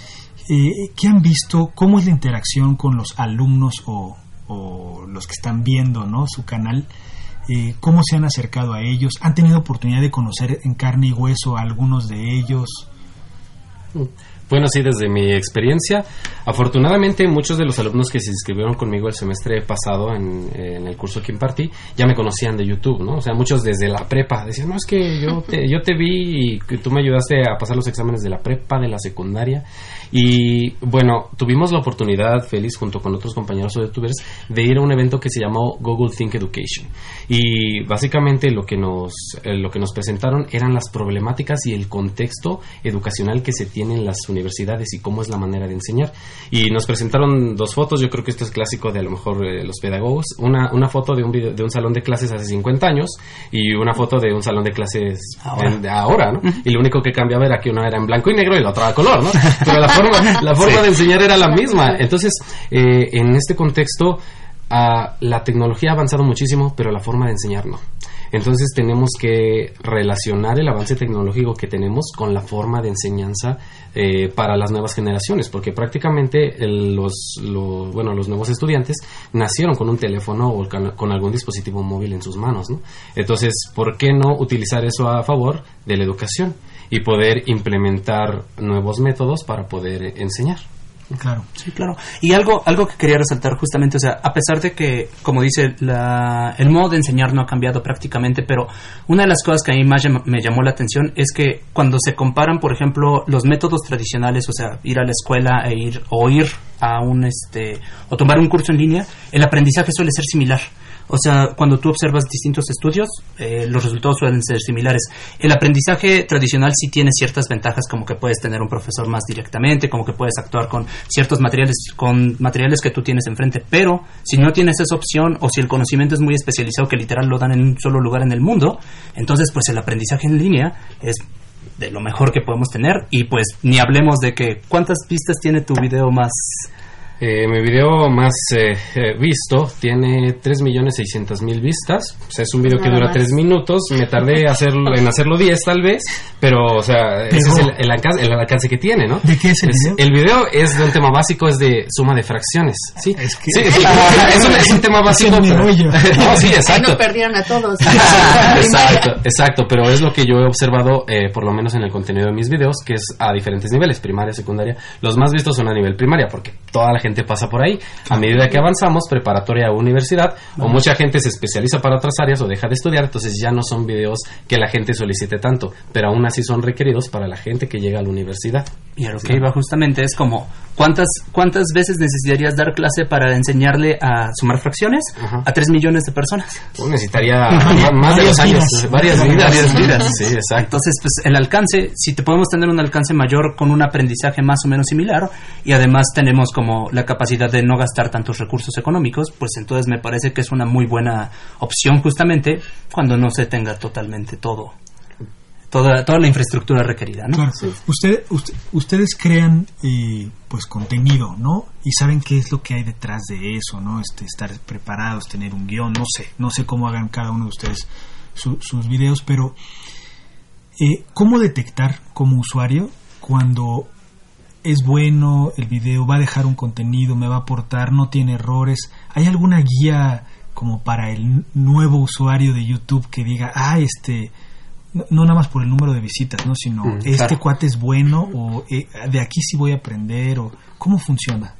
Eh, ¿Qué han visto? ¿Cómo es la interacción con los alumnos o, o los que están viendo ¿no? su canal? Eh, ¿Cómo se han acercado a ellos? ¿Han tenido oportunidad de conocer en carne y hueso a algunos de ellos? Bueno, sí, desde mi experiencia, afortunadamente muchos de los alumnos que se inscribieron conmigo el semestre pasado en, en, el curso que impartí ya me conocían de YouTube, ¿no? O sea, muchos desde la prepa decían, no, es que yo te, yo te vi y que tú me ayudaste a pasar los exámenes de la prepa, de la secundaria. Y bueno, tuvimos la oportunidad, Félix, junto con otros compañeros youtubers, de ir a un evento que se llamó Google Think Education. Y básicamente lo que nos, eh, lo que nos presentaron eran las problemáticas y el contexto educacional que se tiene en las universidades universidades y cómo es la manera de enseñar. Y nos presentaron dos fotos, yo creo que esto es clásico de a lo mejor eh, los pedagogos, una, una foto de un, de un salón de clases hace 50 años y una foto de un salón de clases de ahora, ¿no? Y lo único que cambiaba era que una era en blanco y negro y la otra a color, ¿no? Pero la forma, la forma de enseñar era la misma. Entonces, eh, en este contexto, ah, la tecnología ha avanzado muchísimo, pero la forma de enseñar no. Entonces tenemos que relacionar el avance tecnológico que tenemos con la forma de enseñanza eh, para las nuevas generaciones, porque prácticamente los, bueno, los nuevos estudiantes nacieron con un teléfono o con algún dispositivo móvil en sus manos. ¿no? Entonces, ¿por qué no utilizar eso a favor de la educación y poder implementar nuevos métodos para poder enseñar? Claro. Sí, claro. Y algo, algo que quería resaltar justamente, o sea, a pesar de que, como dice, la, el modo de enseñar no ha cambiado prácticamente, pero una de las cosas que a mí más me llamó la atención es que cuando se comparan, por ejemplo, los métodos tradicionales, o sea, ir a la escuela e ir, o ir a un, este, o tomar un curso en línea, el aprendizaje suele ser similar. O sea, cuando tú observas distintos estudios, eh, los resultados suelen ser similares. El aprendizaje tradicional sí tiene ciertas ventajas, como que puedes tener un profesor más directamente, como que puedes actuar con ciertos materiales, con materiales que tú tienes enfrente. Pero si no tienes esa opción o si el conocimiento es muy especializado, que literal lo dan en un solo lugar en el mundo, entonces pues el aprendizaje en línea es de lo mejor que podemos tener y pues ni hablemos de que cuántas vistas tiene tu video más eh, mi video más eh, eh, visto tiene 3.600.000 vistas. O sea, es un video que dura 3 minutos. Me tardé hacerlo, en hacerlo 10 tal vez. Pero, o sea, ese es el, alcance, que tiene, ¿no? ¿De qué es el video? El video es de un tema básico, es de suma de fracciones. Sí, es, que... sí, [LAUGHS] es, un, tema básico. [LAUGHS] no, sí, exacto. no perdieron a todos. [LAUGHS] exacto, exacto. Pero es lo que yo he observado, por lo menos en el contenido de mis videos, que es a diferentes niveles, primaria, secundaria. Los más vistos son a nivel primaria, porque toda la gente pasa por ahí. A medida que avanzamos, preparatoria o universidad, o mucha gente se especializa para otras áreas o deja de estudiar, entonces ya no son videos que la gente solicite tanto, pero aún así son requeridos para la gente que llega a la universidad. Y a lo que iba justamente es como, ¿cuántas, ¿cuántas veces necesitarías dar clase para enseñarle a sumar fracciones a 3 millones de personas? Pues necesitaría [LAUGHS] más, de dos años, varias vidas. Varias vidas. Sí, exacto. Entonces, pues el alcance, si te podemos tener un alcance mayor con un aprendizaje más o menos similar, y además tenemos como la capacidad de no gastar tantos recursos económicos, pues entonces me parece que es una muy buena opción justamente cuando no se tenga totalmente todo toda, toda la infraestructura requerida, ¿no? Usted, ustedes crean eh, pues contenido, ¿no? Y saben qué es lo que hay detrás de eso, ¿no? Este, estar preparados, tener un guion, no sé, no sé cómo hagan cada uno de ustedes sus videos, pero eh, ¿cómo detectar como usuario cuando es bueno el video, va a dejar un contenido, me va a aportar, no tiene errores? ¿Hay alguna guía como para el nuevo usuario de YouTube que diga, ah, este no, nada más por el número de visitas, ¿no? sino mm, este cuate es bueno o eh, de aquí sí voy a aprender o cómo funciona.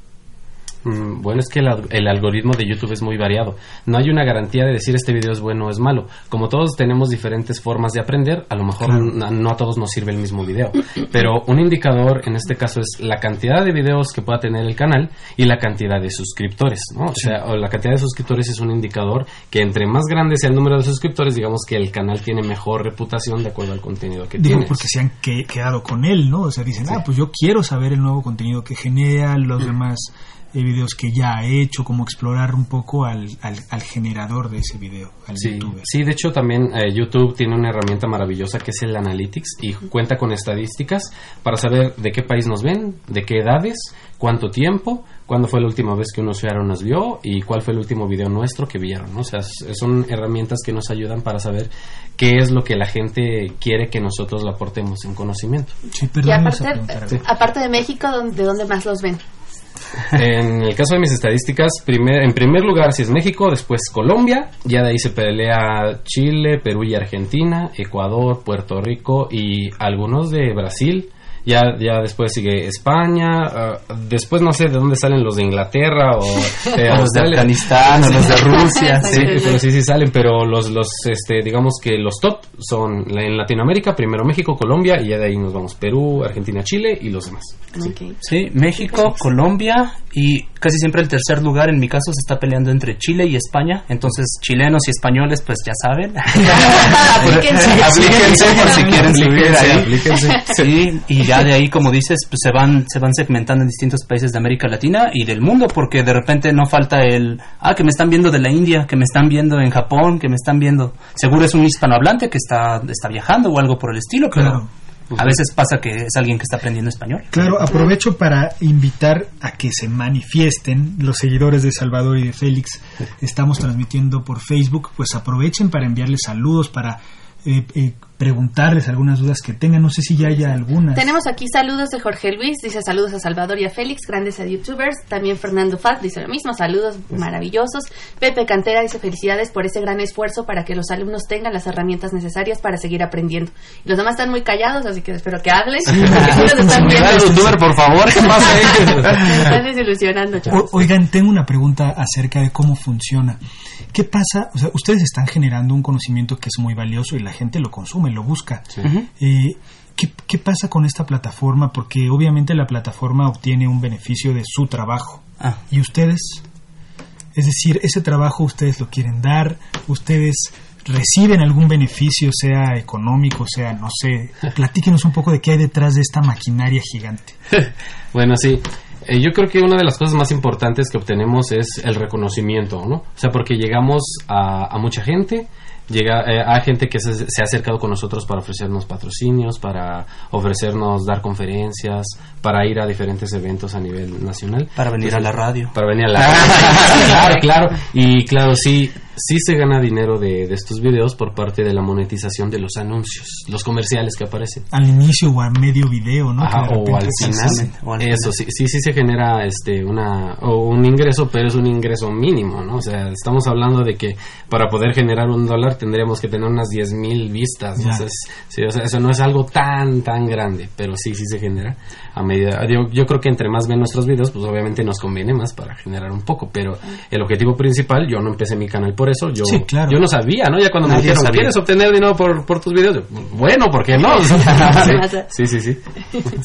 Mm, bueno, es que el, algoritmo de YouTube es muy variado. No hay una garantía de decir este video es bueno o es malo. Como todos tenemos diferentes formas de aprender, a lo mejor no a todos nos sirve el mismo video. Pero un indicador en este caso es la cantidad de videos que pueda tener el canal y la cantidad de suscriptores. ¿no? O sea, la cantidad de suscriptores es un indicador que entre más grande sea el número de suscriptores, digamos que el canal tiene mejor reputación de acuerdo al contenido que Digo, tiene. porque se han quedado con él, ¿no? O sea, dicen, ah, pues yo quiero saber el nuevo contenido que genera, los demás videos que ya ha hecho, como explorar un poco al, al, generador de ese video, al sí, Sí, de hecho también eh, YouTube tiene una herramienta maravillosa que es el Analytics y cuenta con estadísticas para saber de qué país nos ven, de qué edades, cuánto tiempo, cuándo fue la última vez que un usuario nos vio y cuál fue el último video nuestro que vieron. O sea, son herramientas que nos ayudan para saber qué es lo que la gente quiere que nosotros le aportemos en conocimiento. y aparte, aparte de México, ¿de dónde más los ven? En el caso de mis estadísticas, primer, en primer lugar si es México, después Colombia, ya de ahí se pelea Chile, Perú y Argentina, Ecuador, Puerto Rico y algunos de Brasil. Ya, ya después sigue España, ah, después no sé de dónde salen los de Inglaterra o [LAUGHS] eh, O los de. Afganistán o los de Rusia. Sí, pero sí, sí salen, pero los, los, este, digamos que los top son la- en Latinoamérica, primero México, Colombia, y ya de ahí nos vamos Perú, Argentina, Chile y los demás. Ok. Sí, México, Colombia y casi siempre el tercer lugar en mi caso se está peleando entre Chile y España. Entonces, chilenos y españoles, pues ya saben. [LAUGHS] Aplíquense. [LAUGHS] Aplíquense por si quieren subir ahí. aplíquense. Sí, y ya de ahí, como dices, pues se van, se van segmentando en distintos países de América Latina y del mundo, porque de repente no falta el, ah, que me están viendo de la India, que me están viendo en Japón, que me están viendo. Seguro es un hispanohablante que está, está viajando o algo por el estilo, pero Claro. A veces pasa que es alguien que está aprendiendo español. Claro, aprovecho para invitar a que se manifiesten los seguidores de Salvador y de Félix. Estamos transmitiendo por Facebook, pues aprovechen para enviarles saludos, para eh, eh, preguntarles algunas dudas que tengan. No sé si ya haya algunas. Tenemos aquí saludos de Jorge Luis, dice saludos a Salvador y a Félix, grandes a youtubers. También Fernando Faz dice lo mismo, saludos maravillosos. Pepe Cantera dice felicidades por ese gran esfuerzo para que los alumnos tengan las herramientas necesarias para seguir aprendiendo. Y los demás están muy callados, así que espero que hablen. sí [LAUGHS] están youtuber, por favor, ¿qué pasa ahí? Me [LAUGHS] están desilusionando, chavos. O- oigan, tengo una pregunta acerca de cómo funciona. ¿Qué pasa? O sea, ustedes están generando un conocimiento que es muy valioso y la gente lo consume, lo busca. Eh, ¿qué, qué pasa con esta plataforma? Porque obviamente la plataforma obtiene un beneficio de su trabajo. Ah. ¿Y ustedes? Es decir, ese trabajo ustedes lo quieren dar, ustedes reciben algún beneficio, sea económico, sea, no sé. [LAUGHS] Platíquenos un poco de qué hay detrás de esta maquinaria gigante. [LAUGHS] Bueno, sí. Eh, yo creo que una de las cosas más importantes que obtenemos es el reconocimiento, ¿no? O sea, porque llegamos a, a mucha gente, llega eh, a gente que se, se ha acercado con nosotros para ofrecernos patrocinios, para ofrecernos dar conferencias, para ir a diferentes eventos a nivel nacional. Para venir a la radio. Para venir a la [LAUGHS] claro, claro. Y claro, sí, sí se gana dinero de, de estos videos por parte de la monetización de los anuncios, los comerciales que aparecen. Al inicio o a medio video, ¿no? Ajá, o al final. Exactamente, o al Eso sí, sí, sí se genera este una o un ingreso, pero es un ingreso mínimo, ¿no? O sea, estamos hablando de que para poder generar un dólar tendríamos que tener unas 10 mil vistas. Ya. O sea, es- sí, o sea, eso no es algo tan, tan grande, pero sí, sí se genera a medida. Yo, yo creo que entre más ven nuestros videos, pues obviamente nos conviene más para generar un poco, pero el objetivo principal, yo no empecé mi canal por eso, yo, Sí, claro. yo no sabía, ¿no? Ya cuando me Nadie dijeron, sabía. ¿quieres obtener dinero por, por tus videos? Yo, bueno, ¿por qué no? [LAUGHS] sí, sí, sí.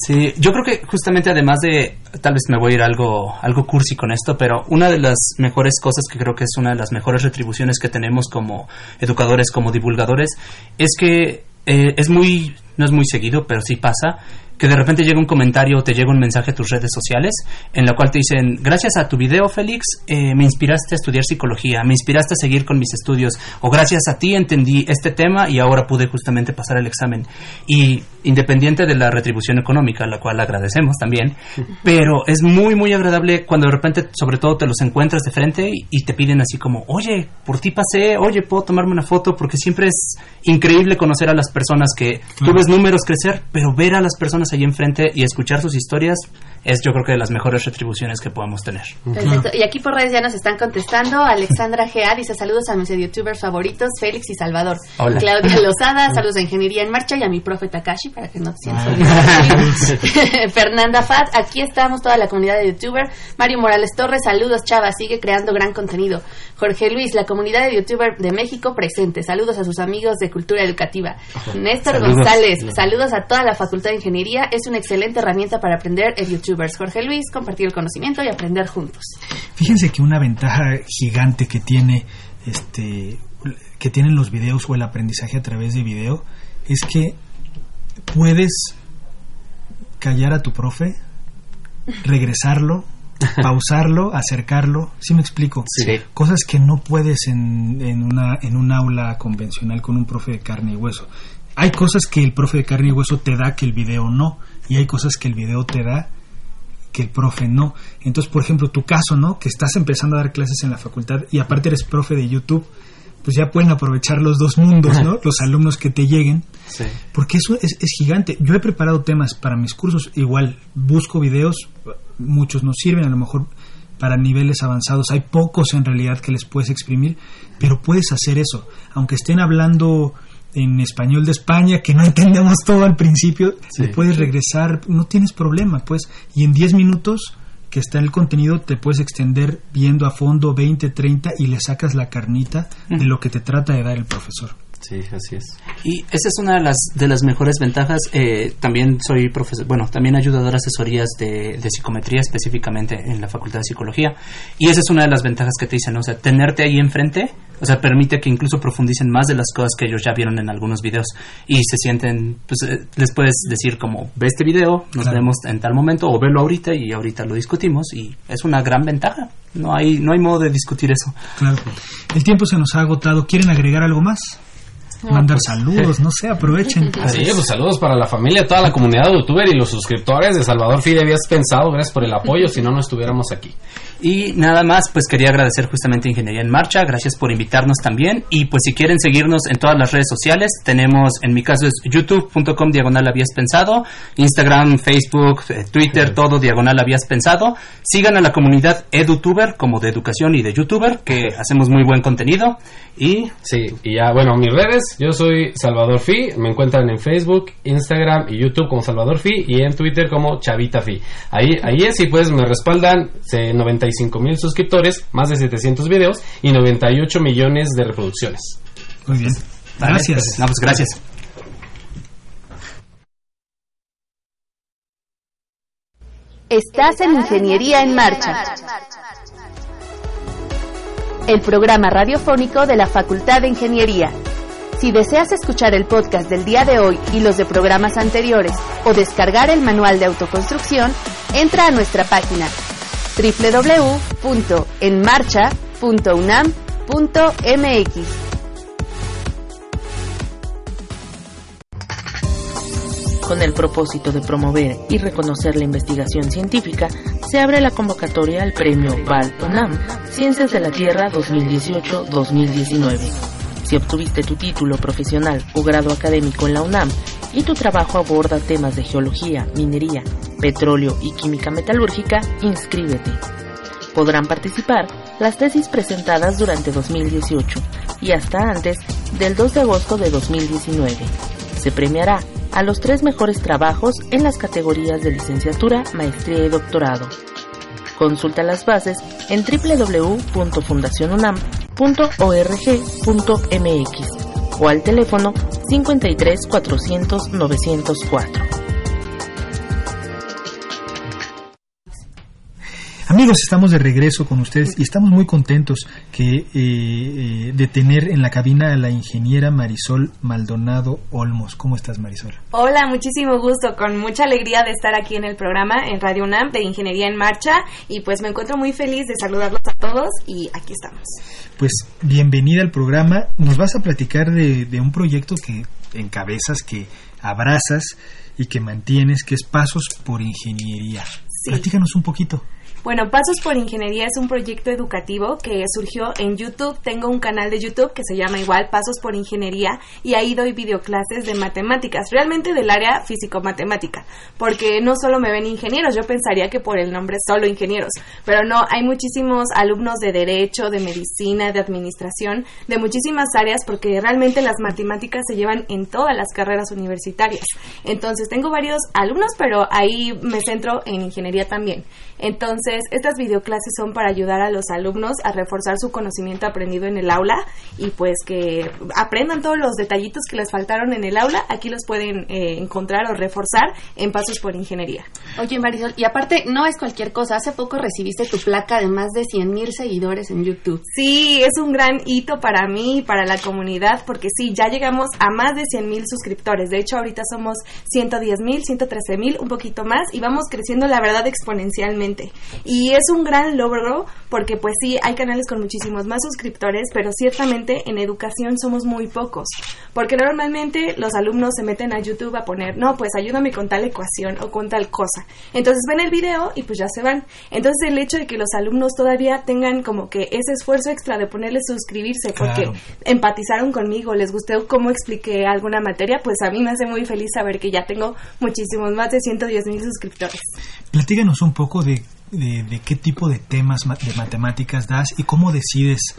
Sí, yo creo que justamente además de, tal vez me voy a ir algo, algo cursi con esto, pero una de las mejores cosas que creo que es una de las mejores retribuciones que tenemos como educadores, como divulgadores, es que eh, es muy, no es muy seguido, pero sí pasa, que de repente llega un comentario o te llega un mensaje a tus redes sociales en la cual te dicen, gracias a tu video, Félix, eh, me inspiraste a estudiar psicología, me inspiraste a seguir con mis estudios, o gracias a ti entendí este tema y ahora pude justamente pasar el examen. Y independiente de la retribución económica, la cual agradecemos también, pero es muy, muy agradable cuando de repente, sobre todo, te los encuentras de frente y, y te piden así como, oye, por ti pasé, oye, puedo tomarme una foto, porque siempre es increíble conocer a las personas que tú ves números crecer, pero ver a las personas ahí enfrente y escuchar sus historias es yo creo que de las mejores retribuciones que podemos tener. Perfecto. Y aquí por redes ya nos están contestando. Alexandra G.A. dice saludos a mis youtubers favoritos, Félix y Salvador. Hola. Claudia [LAUGHS] Lozada, saludos a Ingeniería en Marcha y a mi profe Takashi, para que no te sientas Ah. [LAUGHS] Fernanda Fat, aquí estamos toda la comunidad de youtuber. Mario Morales Torres, saludos Chava, sigue creando gran contenido. Jorge Luis, la comunidad de youtuber de México presente. Saludos a sus amigos de Cultura Educativa. Néstor Saludos. González, saludos a toda la Facultad de Ingeniería. Es una excelente herramienta para aprender en youtubers. Jorge Luis, compartir el conocimiento y aprender juntos. Fíjense que una ventaja gigante que tiene este que tienen los videos o el aprendizaje a través de video es que puedes callar a tu profe, regresarlo, [LAUGHS] pausarlo, acercarlo, ¿sí me explico? Sí. Cosas que no puedes en, en, una, en un aula convencional con un profe de carne y hueso. Hay cosas que el profe de carne y hueso te da que el video no, y hay cosas que el video te da que el profe no. Entonces, por ejemplo, tu caso, ¿no? Que estás empezando a dar clases en la facultad y aparte eres profe de YouTube, pues ya pueden aprovechar los dos mundos, ¿no? [LAUGHS] Los alumnos que te lleguen, Sí. porque eso es, es gigante. Yo he preparado temas para mis cursos, igual busco videos, muchos no sirven, a lo mejor para niveles avanzados hay pocos en realidad que les puedes exprimir, pero puedes hacer eso, aunque estén hablando en español de España, que no entendemos todo al principio, puedes regresar, no tienes problema, pues, y en 10 minutos que está en el contenido te puedes extender viendo a fondo 20, 30 y le sacas la carnita de lo que te trata de dar el profesor. Sí, así es. Y esa es una de las, de las mejores ventajas. Eh, también soy profesor, bueno, también ayudo a dar asesorías de, de, psicometría específicamente en la Facultad de Psicología. Y esa es una de las ventajas que te dicen, o sea, tenerte ahí enfrente, o sea, permite que incluso profundicen más de las cosas que ellos ya vieron en algunos videos y se sienten, pues eh, les puedes decir como, ve este video, nos vemos en tal momento o velo ahorita y ahorita lo discutimos y es una gran ventaja. No hay, no hay modo de discutir eso. Claro. El tiempo se nos ha agotado. ¿Quieren agregar algo más? Mandar saludos, no sé, aprovechen. Sí, pues saludos para la familia, toda la comunidad de youtuber y los suscriptores de Salvador Fide. Habías pensado, gracias por el apoyo, si no, no estuviéramos aquí. Y nada más, pues quería agradecer justamente Ingeniería en Marcha, gracias por invitarnos también. Y pues si quieren seguirnos en todas las redes sociales, tenemos, en mi caso es youtube.com diagonal habías pensado, Instagram, Facebook, eh, Twitter, todo diagonal habías pensado. Sigan a la comunidad EduTuber como de educación y de YouTuber, que hacemos muy buen contenido. Y sí, y ya, bueno, mis redes, yo soy Salvador Fi, me encuentran en Facebook, Instagram y YouTube como Salvador Fi y en Twitter como Chavita Fi. Ahí, ahí es y pues me respaldan 95 mil suscriptores, más de 700 videos y 98 millones de reproducciones. Muy bien. Gracias. No, pues gracias. Estás en Ingeniería en Marcha el programa radiofónico de la Facultad de Ingeniería. Si deseas escuchar el podcast del día de hoy y los de programas anteriores o descargar el manual de autoconstrucción, entra a nuestra página www.enmarcha.unam.mx. con el propósito de promover y reconocer la investigación científica, se abre la convocatoria al premio VAL UNAM Ciencias de la Tierra 2018-2019. Si obtuviste tu título profesional o grado académico en la UNAM y tu trabajo aborda temas de geología, minería, petróleo y química metalúrgica, inscríbete. Podrán participar las tesis presentadas durante 2018 y hasta antes del 2 de agosto de 2019. Se premiará a los tres mejores trabajos en las categorías de licenciatura, maestría y doctorado. Consulta las bases en www.fundacionunam.org.mx o al teléfono 53 400 904. Amigos, estamos de regreso con ustedes y estamos muy contentos que, eh, eh, de tener en la cabina a la ingeniera Marisol Maldonado Olmos. ¿Cómo estás, Marisol? Hola, muchísimo gusto, con mucha alegría de estar aquí en el programa en Radio UNAM de Ingeniería en Marcha y pues me encuentro muy feliz de saludarlos a todos y aquí estamos. Pues bienvenida al programa. Nos vas a platicar de, de un proyecto que encabezas, que abrazas y que mantienes, que es Pasos por Ingeniería. Platícanos un poquito. Bueno, Pasos por Ingeniería es un proyecto educativo que surgió en YouTube. Tengo un canal de YouTube que se llama igual Pasos por Ingeniería y ahí doy videoclases de matemáticas, realmente del área físico-matemática, porque no solo me ven ingenieros, yo pensaría que por el nombre solo ingenieros, pero no, hay muchísimos alumnos de derecho, de medicina, de administración, de muchísimas áreas, porque realmente las matemáticas se llevan en todas las carreras universitarias. Entonces, tengo varios alumnos, pero ahí me centro en ingeniería también. Entonces, estas videoclases son para ayudar a los alumnos a reforzar su conocimiento aprendido en el aula y pues que aprendan todos los detallitos que les faltaron en el aula, aquí los pueden eh, encontrar o reforzar en Pasos por Ingeniería. Oye, Marisol, y aparte no es cualquier cosa, hace poco recibiste tu placa de más de 100 mil seguidores en YouTube. Sí, es un gran hito para mí y para la comunidad porque sí, ya llegamos a más de 100 mil suscriptores. De hecho, ahorita somos 110 mil, 113 mil, un poquito más y vamos creciendo, la verdad, exponencialmente. Y es un gran logro porque pues sí, hay canales con muchísimos más suscriptores, pero ciertamente en educación somos muy pocos. Porque normalmente los alumnos se meten a YouTube a poner, no, pues ayúdame con tal ecuación o con tal cosa. Entonces ven el video y pues ya se van. Entonces el hecho de que los alumnos todavía tengan como que ese esfuerzo extra de ponerle suscribirse porque empatizaron conmigo, les gustó cómo expliqué alguna materia, pues a mí me hace muy feliz saber que ya tengo muchísimos más de 110 mil suscriptores. Platíganos un poco de de, de qué tipo de temas ma- de matemáticas das y cómo decides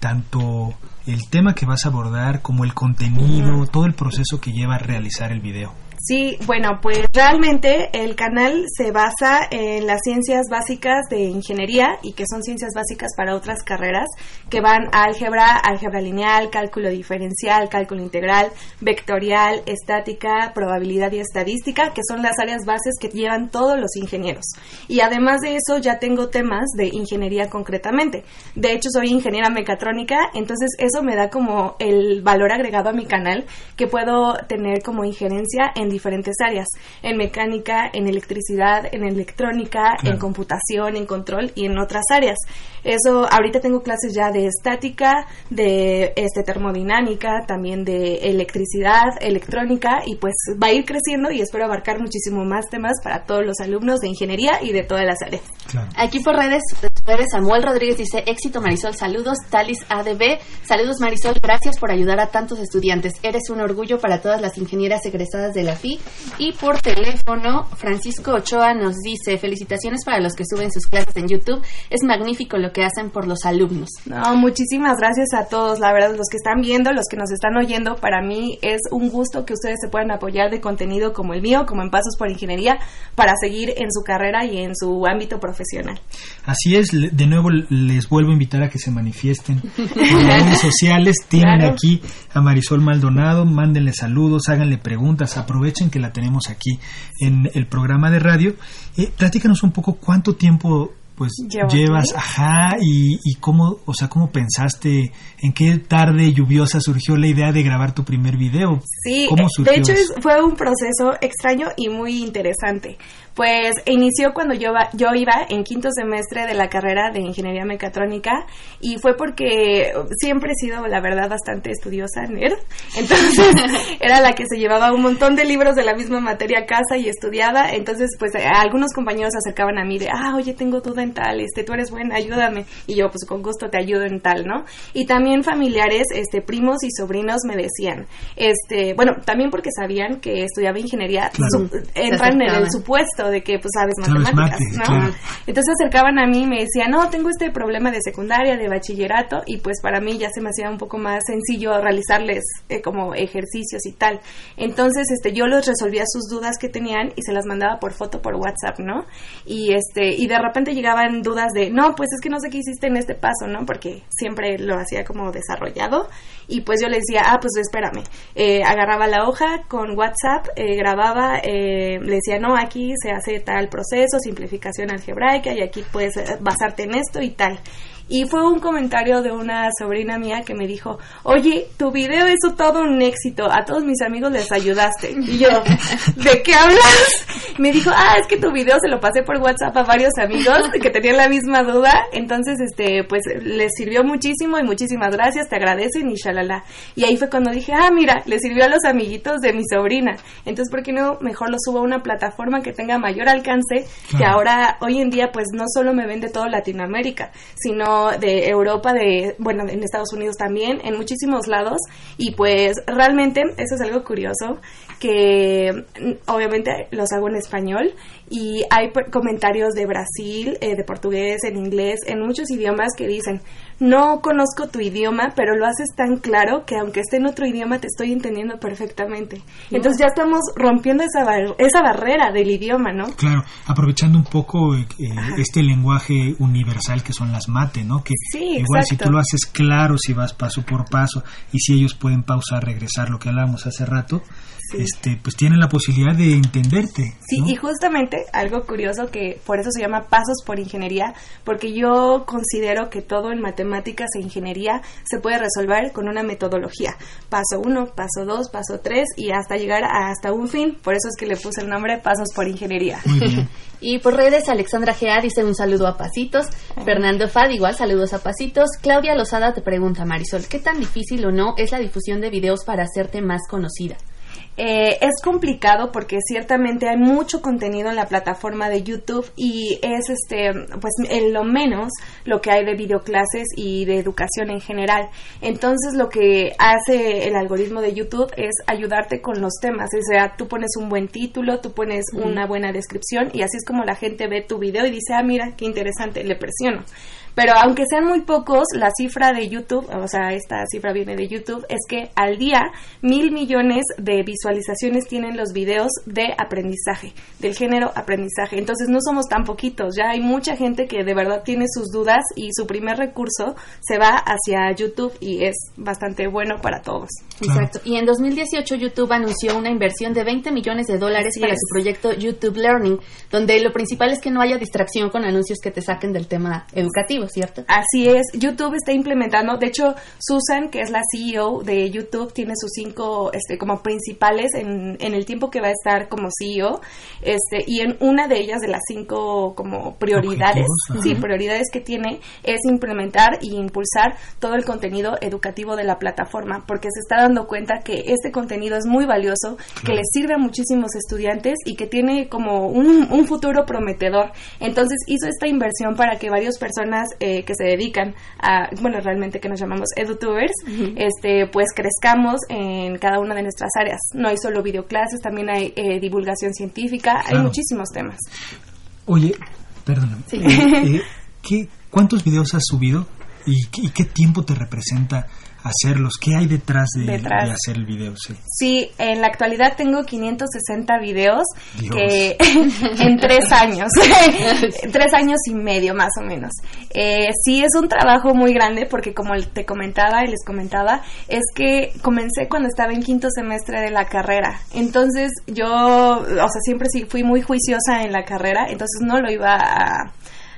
tanto el tema que vas a abordar como el contenido, todo el proceso que lleva a realizar el video. Sí, bueno, pues realmente el canal se basa en las ciencias básicas de ingeniería y que son ciencias básicas para otras carreras que van a álgebra, álgebra lineal, cálculo diferencial, cálculo integral, vectorial, estática, probabilidad y estadística, que son las áreas bases que llevan todos los ingenieros. Y además de eso ya tengo temas de ingeniería concretamente. De hecho, soy ingeniera mecatrónica, entonces eso me da como el valor agregado a mi canal que puedo tener como injerencia en diferentes áreas, en mecánica, en electricidad, en electrónica, en Claro. computación, en control y en otras áreas. Eso, ahorita tengo clases ya de estática, de este termodinámica, también de electricidad, electrónica y pues va a ir creciendo y espero abarcar muchísimo más temas para todos los alumnos de ingeniería y de todas las áreas. Aquí por redes Samuel Rodríguez dice, éxito Marisol, saludos, Talis ADB, saludos Marisol, gracias por ayudar a tantos estudiantes, eres un orgullo para todas las ingenieras egresadas de la FI. Y por teléfono, Francisco Ochoa nos dice, felicitaciones para los que suben sus clases en YouTube, es magnífico lo que hacen por los alumnos. No, muchísimas gracias a todos, la verdad, los que están viendo, los que nos están oyendo, para mí es un gusto que ustedes se puedan apoyar de contenido como el mío, como en Pasos por Ingeniería, para seguir en su carrera y en su ámbito profesional. Así es, de nuevo les vuelvo a invitar a que se manifiesten en las [LAUGHS] redes sociales. Tienen Claro. aquí a Marisol Maldonado, mándenle saludos, háganle preguntas, aprovechen que la tenemos aquí en el programa de radio. Eh, platícanos un poco cuánto tiempo pues Llevo llevas, aquí. ajá, y, y cómo, o sea, cómo pensaste, en qué tarde lluviosa surgió la idea de grabar tu primer video. Sí, ¿Cómo eh, surgió de hecho eso? fue un proceso extraño y muy interesante. Pues inició cuando yo, yo iba en quinto semestre de la carrera de Ingeniería Mecatrónica y fue porque siempre he sido, la verdad, bastante estudiosa, nerd. Entonces [LAUGHS] era la que se llevaba un montón de libros de la misma materia a casa y estudiaba. Entonces, pues eh, algunos compañeros se acercaban a mí de, ah, oye, tengo duda en tal, este, tú eres buena, ayúdame. Y yo, pues con gusto te ayudo en tal, ¿no? Y también familiares, este, primos y sobrinos me decían, este, bueno, también porque sabían que estudiaba ingeniería, Claro. su- entran en el acercaban. De que, pues, sabes Sabes matemáticas, mate, ¿no? claro. Entonces se acercaban a mí y me decían, no, tengo este problema de secundaria, de bachillerato, y pues para mí ya se me hacía un poco más sencillo realizarles eh, como ejercicios y tal. Entonces, este, yo los resolvía sus dudas que tenían y se las mandaba por foto por WhatsApp, ¿no? Y este, y de repente llegaban dudas de, no, pues es que no sé qué hiciste en este paso, ¿no? Porque siempre lo hacía como desarrollado. Y pues yo le decía, ah, pues espérame. Eh, agarraba la hoja con WhatsApp, eh, grababa, eh, le decía, no, aquí se hace tal proceso, simplificación algebraica, y aquí puedes eh, basarte en esto y tal. Y fue un comentario de una sobrina mía que me dijo, oye, tu video es todo un éxito, a todos mis amigos les ayudaste. Y yo, ¿de qué hablas? Me dijo, ah, es que tu video se lo pasé por WhatsApp a varios amigos que tenían la misma duda, entonces, este, pues les sirvió muchísimo y muchísimas gracias, te agradecen y shalala. Y ahí fue cuando dije, ah, mira, le sirvió a los amiguitos de mi sobrina. Entonces, ¿por qué no mejor lo subo a una plataforma que tenga mayor alcance, que ahora, hoy en día, pues no solo me vende todo Latinoamérica, sino de Europa, de, bueno, en Estados Unidos también, en muchísimos lados. Y pues realmente, eso es algo curioso, que mm, obviamente los hago en español y hay comentarios de Brasil, eh, de portugués, en inglés, en muchos idiomas que dicen, no conozco tu idioma, pero lo haces tan claro que aunque esté en otro idioma te estoy entendiendo perfectamente. Entonces ya estamos rompiendo esa, bar- esa barrera del idioma, ¿no? Claro, aprovechando un poco eh, eh, este lenguaje universal que son las mate, ¿no? Que Sí, igual si tú lo haces claro, si vas paso por paso y si ellos pueden pausar, regresar, lo que hablábamos hace rato, Sí. este, pues tienen la posibilidad de entenderte. Sí, y justamente algo curioso que por eso se llama pasos por ingeniería, porque yo considero que todo en matemáticas e ingeniería se puede resolver con una metodología. Paso uno, paso dos, paso tres y hasta llegar a- hasta un fin. Por eso es que le puse el nombre pasos por ingeniería. [LAUGHS] Y por redes, Alexandra Gea dice un saludo a Pasitos. Fernando Fad, igual, saludos a Pasitos. Claudia Lozada te pregunta, Marisol, ¿qué tan difícil o no es la difusión de videos para hacerte más conocida? Eh, es complicado porque ciertamente hay mucho contenido en la plataforma de YouTube y es este pues en lo menos lo que hay de videoclases y de educación en general. Entonces lo que hace el algoritmo de YouTube es ayudarte con los temas, o sea, tú pones un buen título, tú pones una buena descripción y así es como la gente ve tu video y dice, "Ah, mira, qué interesante", le presiono. Pero aunque sean muy pocos, la cifra de YouTube, o sea, esta cifra viene de YouTube, es que al día mil millones de visualizaciones tienen los videos de aprendizaje, del género aprendizaje. Entonces no somos tan poquitos, ya hay mucha gente que de verdad tiene sus dudas y su primer recurso se va hacia YouTube y es bastante bueno para todos. Exacto. Y en 2018 YouTube anunció una inversión de 20 millones de dólares Así para es. su proyecto YouTube Learning, donde lo principal es que no haya distracción con anuncios que te saquen del tema educativo, ¿cierto? Así es, YouTube está implementando, de hecho, Susan, que es la CEO de YouTube, tiene sus cinco este, como principales en, en el tiempo que va a estar como CEO, este, y en una de ellas de las cinco como prioridades, Objetivos, sí, prioridades que tiene es implementar y impulsar todo el contenido educativo de la plataforma, porque se está dando cuenta que este contenido es muy valioso, que le sirve a muchísimos estudiantes y que tiene como un, un futuro prometedor. Entonces hizo esta inversión para que varias personas eh, que se dedican a, bueno, realmente que nos llamamos edutubers, este, pues crezcamos en cada una de nuestras áreas. No hay solo videoclases, también hay eh, divulgación científica, hay muchísimos temas. Oye, perdóname. Sí. eh, eh, ¿qué- ¿Cuántos videos has subido y qué tiempo te representa hacerlos? ¿Qué hay detrás de, Detrás. de hacer el video? Sí. Sí, en la actualidad tengo 560 videos Dios. que [LAUGHS] en tres años, [LAUGHS] tres años y medio más o menos. Eh, sí es un trabajo muy grande porque como te comentaba y les comentaba, es que comencé cuando estaba en quinto semestre de la carrera. Entonces yo, o sea, siempre sí fui muy juiciosa en la carrera, entonces no lo iba a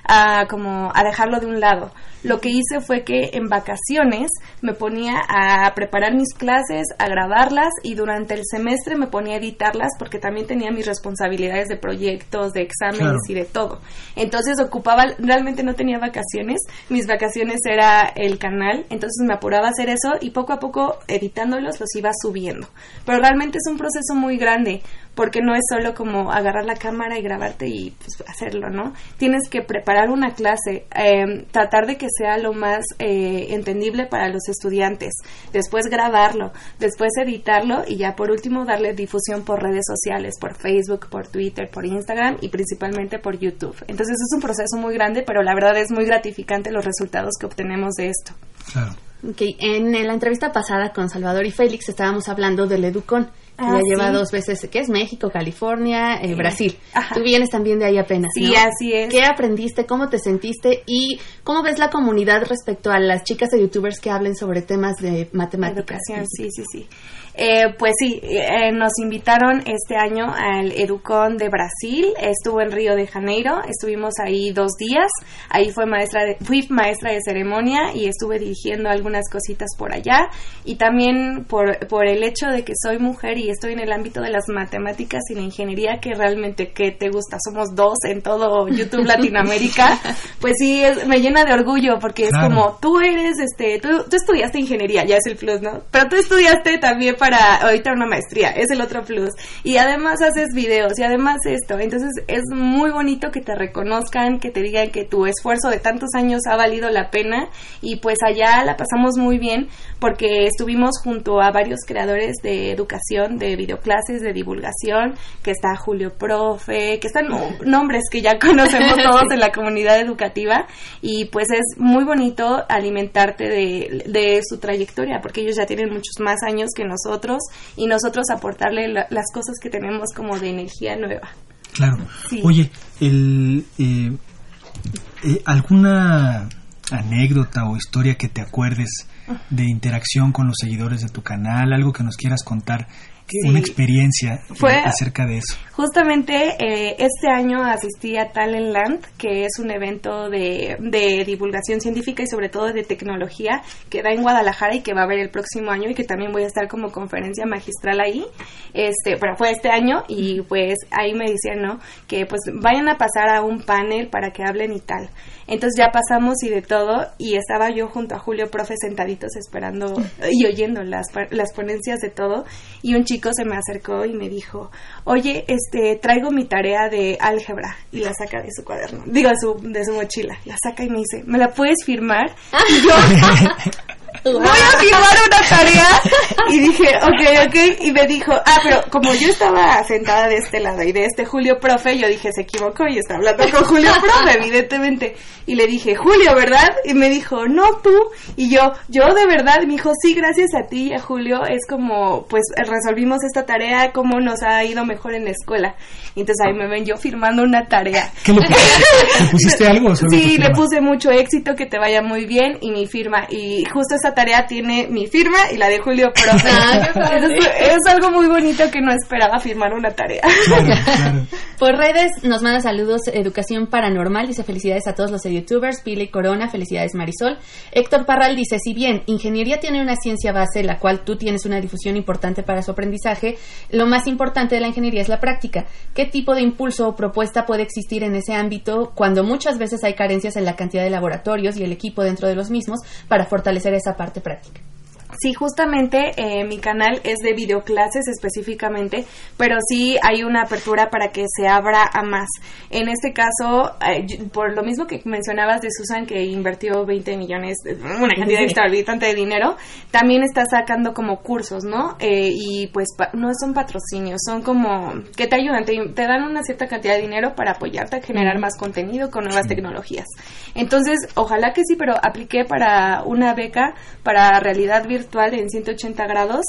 a como a dejarlo de un lado. Lo que hice fue que en vacaciones me ponía a preparar mis clases, a grabarlas y durante el semestre me ponía a editarlas porque también tenía mis responsabilidades de proyectos, de exámenes Claro. y de todo. Entonces ocupaba, realmente no tenía vacaciones, mis vacaciones era el canal, entonces me apuraba a hacer eso y poco a poco editándolos los iba subiendo. Pero realmente es un proceso muy grande porque no es solo como agarrar la cámara y grabarte y pues, hacerlo, ¿no? Tienes que preparar una clase, eh, tratar de que sea lo más eh, entendible para los estudiantes, después grabarlo, después editarlo y ya por último darle difusión por redes sociales, por Facebook, por Twitter, por Instagram y principalmente por YouTube. Entonces es un proceso muy grande, pero la verdad es muy gratificante los resultados que obtenemos de esto. Claro. Ok, en la entrevista pasada con Salvador y Félix estábamos hablando del Educon. Ah, ya sí. lleva dos veces, que es México, California, eh, Sí. Brasil. Ajá. Tú vienes también de ahí apenas. Sí, ¿no? así es. ¿Qué aprendiste? ¿Cómo te sentiste? ¿Y cómo ves la comunidad respecto a las chicas de youtubers que hablen sobre temas de matemáticas? Educación, sí, sí, sí. Eh, pues sí, eh, nos invitaron este año al Educon de Brasil, estuvo en Río de Janeiro, estuvimos ahí dos días, ahí fue maestra de, fui maestra de ceremonia y estuve dirigiendo algunas cositas por allá y también por, por el hecho de que soy mujer y estoy en el ámbito de las matemáticas y la ingeniería que realmente que te gusta, somos dos en todo YouTube [LAUGHS] Latinoamérica, pues sí, es- me llena de orgullo porque es Claro. como tú eres, este, tú, tú estudiaste ingeniería, ya es el plus, ¿no? Pero tú estudiaste también para ahorita una maestría, es el otro plus. Y además haces videos y además esto. Entonces es muy bonito que te reconozcan, que te digan que tu esfuerzo de tantos años ha valido la pena. Y pues allá la pasamos muy bien porque estuvimos junto a varios creadores de educación, de videoclases, de divulgación, que está Julio Profe, que están no- [LAUGHS] nombres que ya conocemos todos en la comunidad educativa. Y pues es muy bonito alimentarte de, de su trayectoria, porque ellos ya tienen muchos más años que nosotros y nosotros aportarle la- las cosas que tenemos como de energía nueva. Claro. Sí. Oye, el, eh, eh, ¿alguna anécdota o historia que te acuerdes de interacción con los seguidores de tu canal? ¿Algo que nos quieras contar? Sí. Una experiencia eh, Fue- acerca de eso. Justamente eh, este año asistí a Talentland, que es un evento de, de divulgación científica y sobre todo de tecnología que da en Guadalajara y que va a haber el próximo año y que también voy a estar como conferencia magistral ahí. Este, pero fue este año y pues ahí me decían, ¿no? Que pues vayan a pasar a un panel para que hablen y tal. Entonces ya pasamos y de todo y estaba yo junto a Julio Profe sentaditos esperando [LAUGHS] y oyendo las, las ponencias de todo y un chico chico se me acercó y me dijo, oye, este, traigo mi tarea de álgebra y la saca de su cuaderno, digo, de su, de su mochila, la saca y me dice, ¿me la puedes firmar? [LAUGHS] Y yo, voy a firmar una tarea y dije, ok, ok, y me dijo, ah, pero como yo estaba sentada de este lado y de este Julio Profe, yo dije, se equivocó y está hablando con Julio Profe, evidentemente, y le dije, Julio, ¿verdad? Y me dijo, no, tú, y yo, yo de verdad, y me dijo, sí, gracias a ti y a Julio, es como, pues resolvimos esta tarea, cómo nos ha ido mejor en la escuela, y entonces ahí me ven yo firmando una tarea. ¿Qué le pusiste? ¿Le pusiste [LAUGHS] algo? Sí, le puse mucho éxito, que te vaya muy bien y mi firma. Y justo esa tarea tiene mi firma y la de Julio Profe. [LAUGHS] Ah. Entonces, es algo muy bonito que no esperaba firmar una tarea. Claro, claro. Por redes nos manda saludos Educación Paranormal, dice felicidades a todos los youtubers, Pili Corona, felicidades Marisol. Héctor Parral dice, si bien ingeniería tiene una ciencia base, la cual tú tienes una difusión importante para su aprendizaje, lo más importante de la ingeniería es la práctica. ¿Qué tipo de impulso o propuesta puede existir en ese ámbito cuando muchas veces hay carencias en la cantidad de laboratorios y el equipo dentro de los mismos para fortalecer esa parte práctica? Sí, justamente eh, mi canal es de videoclases específicamente, pero sí hay una apertura para que se abra a más. En este caso, eh, por lo mismo que mencionabas de Susan, que invirtió 20 millones, eh, una cantidad exorbitante de dinero, también está sacando como cursos, ¿no? Eh, y pues pa- no son patrocinios, son como que te ayudan, te, te dan una cierta cantidad de dinero para apoyarte a generar más contenido con nuevas tecnologías. Entonces, ojalá que sí, pero apliqué para una beca para realidad virtual en 180 grados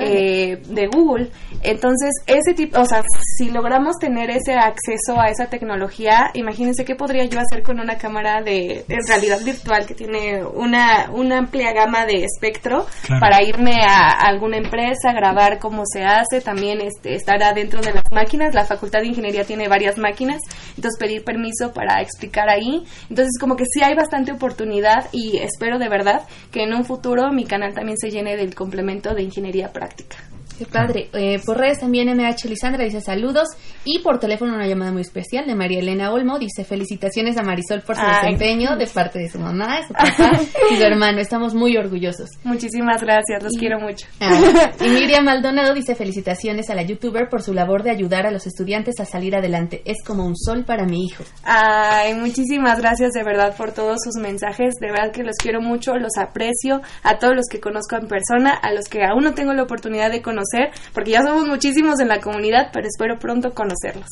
eh, de Google. Entonces, ese tipo, o sea, si logramos tener ese acceso a esa tecnología, imagínense qué podría yo hacer con una cámara de, en realidad virtual que tiene una, una amplia gama de espectro Claro. para irme a alguna empresa, grabar cómo se hace, también este, estar adentro de las máquinas. La Facultad de Ingeniería tiene varias máquinas, entonces pedir permiso para explicar ahí. Entonces, como que sí hay bastante oportunidad y espero de verdad que en un futuro mi canal también se llene del complemento de ingeniería práctica. Qué padre. Eh, por redes también MH Lisandra dice saludos y por teléfono una llamada muy especial de María Elena Olmo. Dice felicitaciones a Marisol por su Ay. desempeño de parte de su mamá, su [LAUGHS] papá y su hermano. Estamos muy orgullosos. Muchísimas gracias, los quiero mucho. Ah, y Miriam Maldonado dice felicitaciones a la youtuber por su labor de ayudar a los estudiantes a salir adelante. Es como un sol para mi hijo. Ay, muchísimas gracias de verdad por todos sus mensajes. De verdad que los quiero mucho, los aprecio. A todos los que conozco en persona, a los que aún no tengo la oportunidad de conocer, porque ya somos muchísimos en la comunidad, pero espero pronto conocerlos.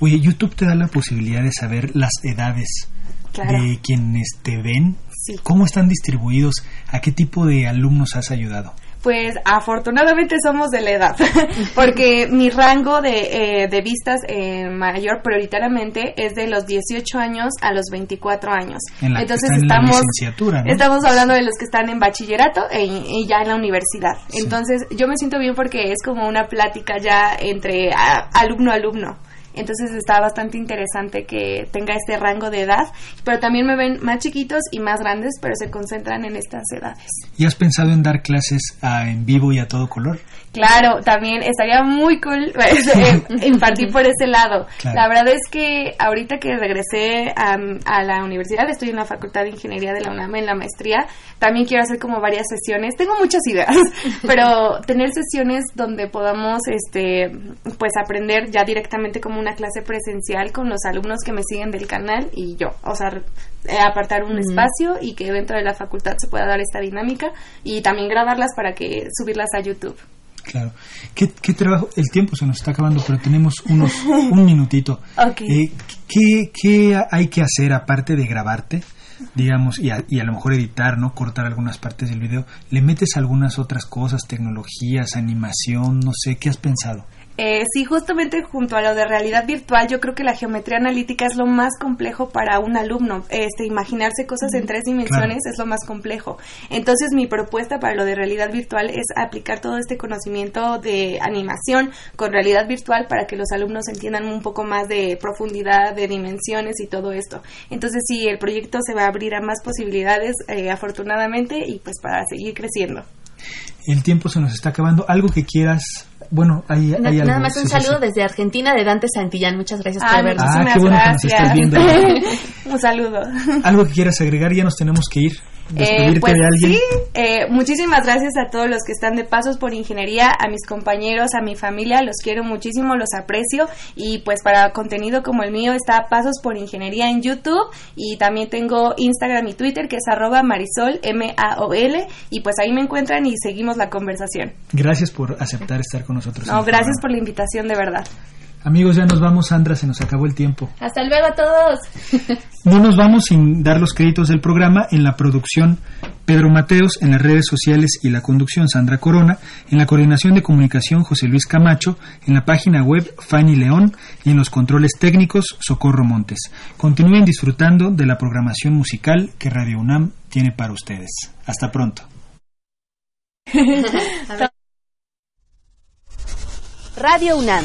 Oye, YouTube te da la posibilidad de saber las edades Claro. de quienes te ven, Sí. cómo están distribuidos, a qué tipo de alumnos has ayudado. Pues afortunadamente somos de la edad, [LAUGHS] porque mi rango de, eh, de vistas eh, mayor prioritariamente es de los 18 años a los 24 años. En la- Entonces están en la estamos estamos hablando de los que están en bachillerato e- y ya en la universidad. Sí. Entonces yo me siento bien porque es como una plática ya entre a- alumno alumno. Entonces está bastante interesante que tenga este rango de edad, pero también me ven más chiquitos y más grandes, pero se concentran en estas edades. ¿Y has pensado en dar clases a- en vivo y a todo color? Claro, también estaría muy cool [LAUGHS] pues, eh, impartir por ese lado. Claro. La verdad es que ahorita que regresé a, la universidad, estoy en la Facultad de Ingeniería de la UNAM en la maestría, también quiero hacer como varias sesiones. Tengo muchas ideas, [LAUGHS] pero tener sesiones donde podamos este pues aprender ya directamente como una clase presencial con los alumnos que me siguen del canal y yo, o sea, eh, apartar un espacio y que dentro de la facultad se pueda dar esta dinámica y también grabarlas para que subirlas a YouTube. Claro. ¿Qué, qué trabajo? El tiempo se nos está acabando, pero tenemos unos [LAUGHS] un minutito. Eh, ¿qué, qué hay que hacer aparte de grabarte? Digamos, y a, y a lo mejor editar, ¿no? Cortar algunas partes del video. ¿Le metes algunas otras cosas, tecnologías, animación, no sé? ¿Qué has pensado? Eh, sí, justamente junto a lo de realidad virtual, yo creo que la geometría analítica es lo más complejo para un alumno. Este, imaginarse cosas en tres dimensiones es lo más complejo. Entonces, mi propuesta para lo de realidad virtual es aplicar todo este conocimiento de animación con realidad virtual para que los alumnos entiendan un poco más de profundidad, de dimensiones y todo esto. Entonces, sí, el proyecto se va a abrir a más posibilidades, eh, afortunadamente, y pues para seguir creciendo. El tiempo se nos está acabando. ¿Algo que quieras? Bueno, hay, hay algo. Nada más un saludo sí. desde Argentina de Dante Santillán. Muchas gracias por Ay, habernos. Ah, qué bueno que nos estás viendo. [LAUGHS] un saludo. Algo que quieras agregar, ya nos tenemos que ir. Despedirte pues de alguien. sí, eh, muchísimas gracias a todos los que están de Pasos por Ingeniería, a mis compañeros, a mi familia, los quiero muchísimo, los aprecio y pues para contenido como el mío está Pasos por Ingeniería en YouTube y también tengo Instagram y Twitter que es arroba marisol M-A-O-L y pues ahí me encuentran y seguimos la conversación. Gracias por aceptar estar con nosotros. No, gracias programa. por la invitación de verdad. Amigos, ya nos vamos, Sandra, se nos acabó el tiempo. Hasta luego a todos. [LAUGHS] No nos vamos sin dar los créditos del programa en la producción Pedro Mateos, en las redes sociales y la conducción Sandra Corona, en la coordinación de comunicación José Luis Camacho, en la página web Fanny León y en los controles técnicos Socorro Montes. Continúen disfrutando de la programación musical que Radio UNAM tiene para ustedes. Hasta pronto. [LAUGHS] [LAUGHS] Radio UNAM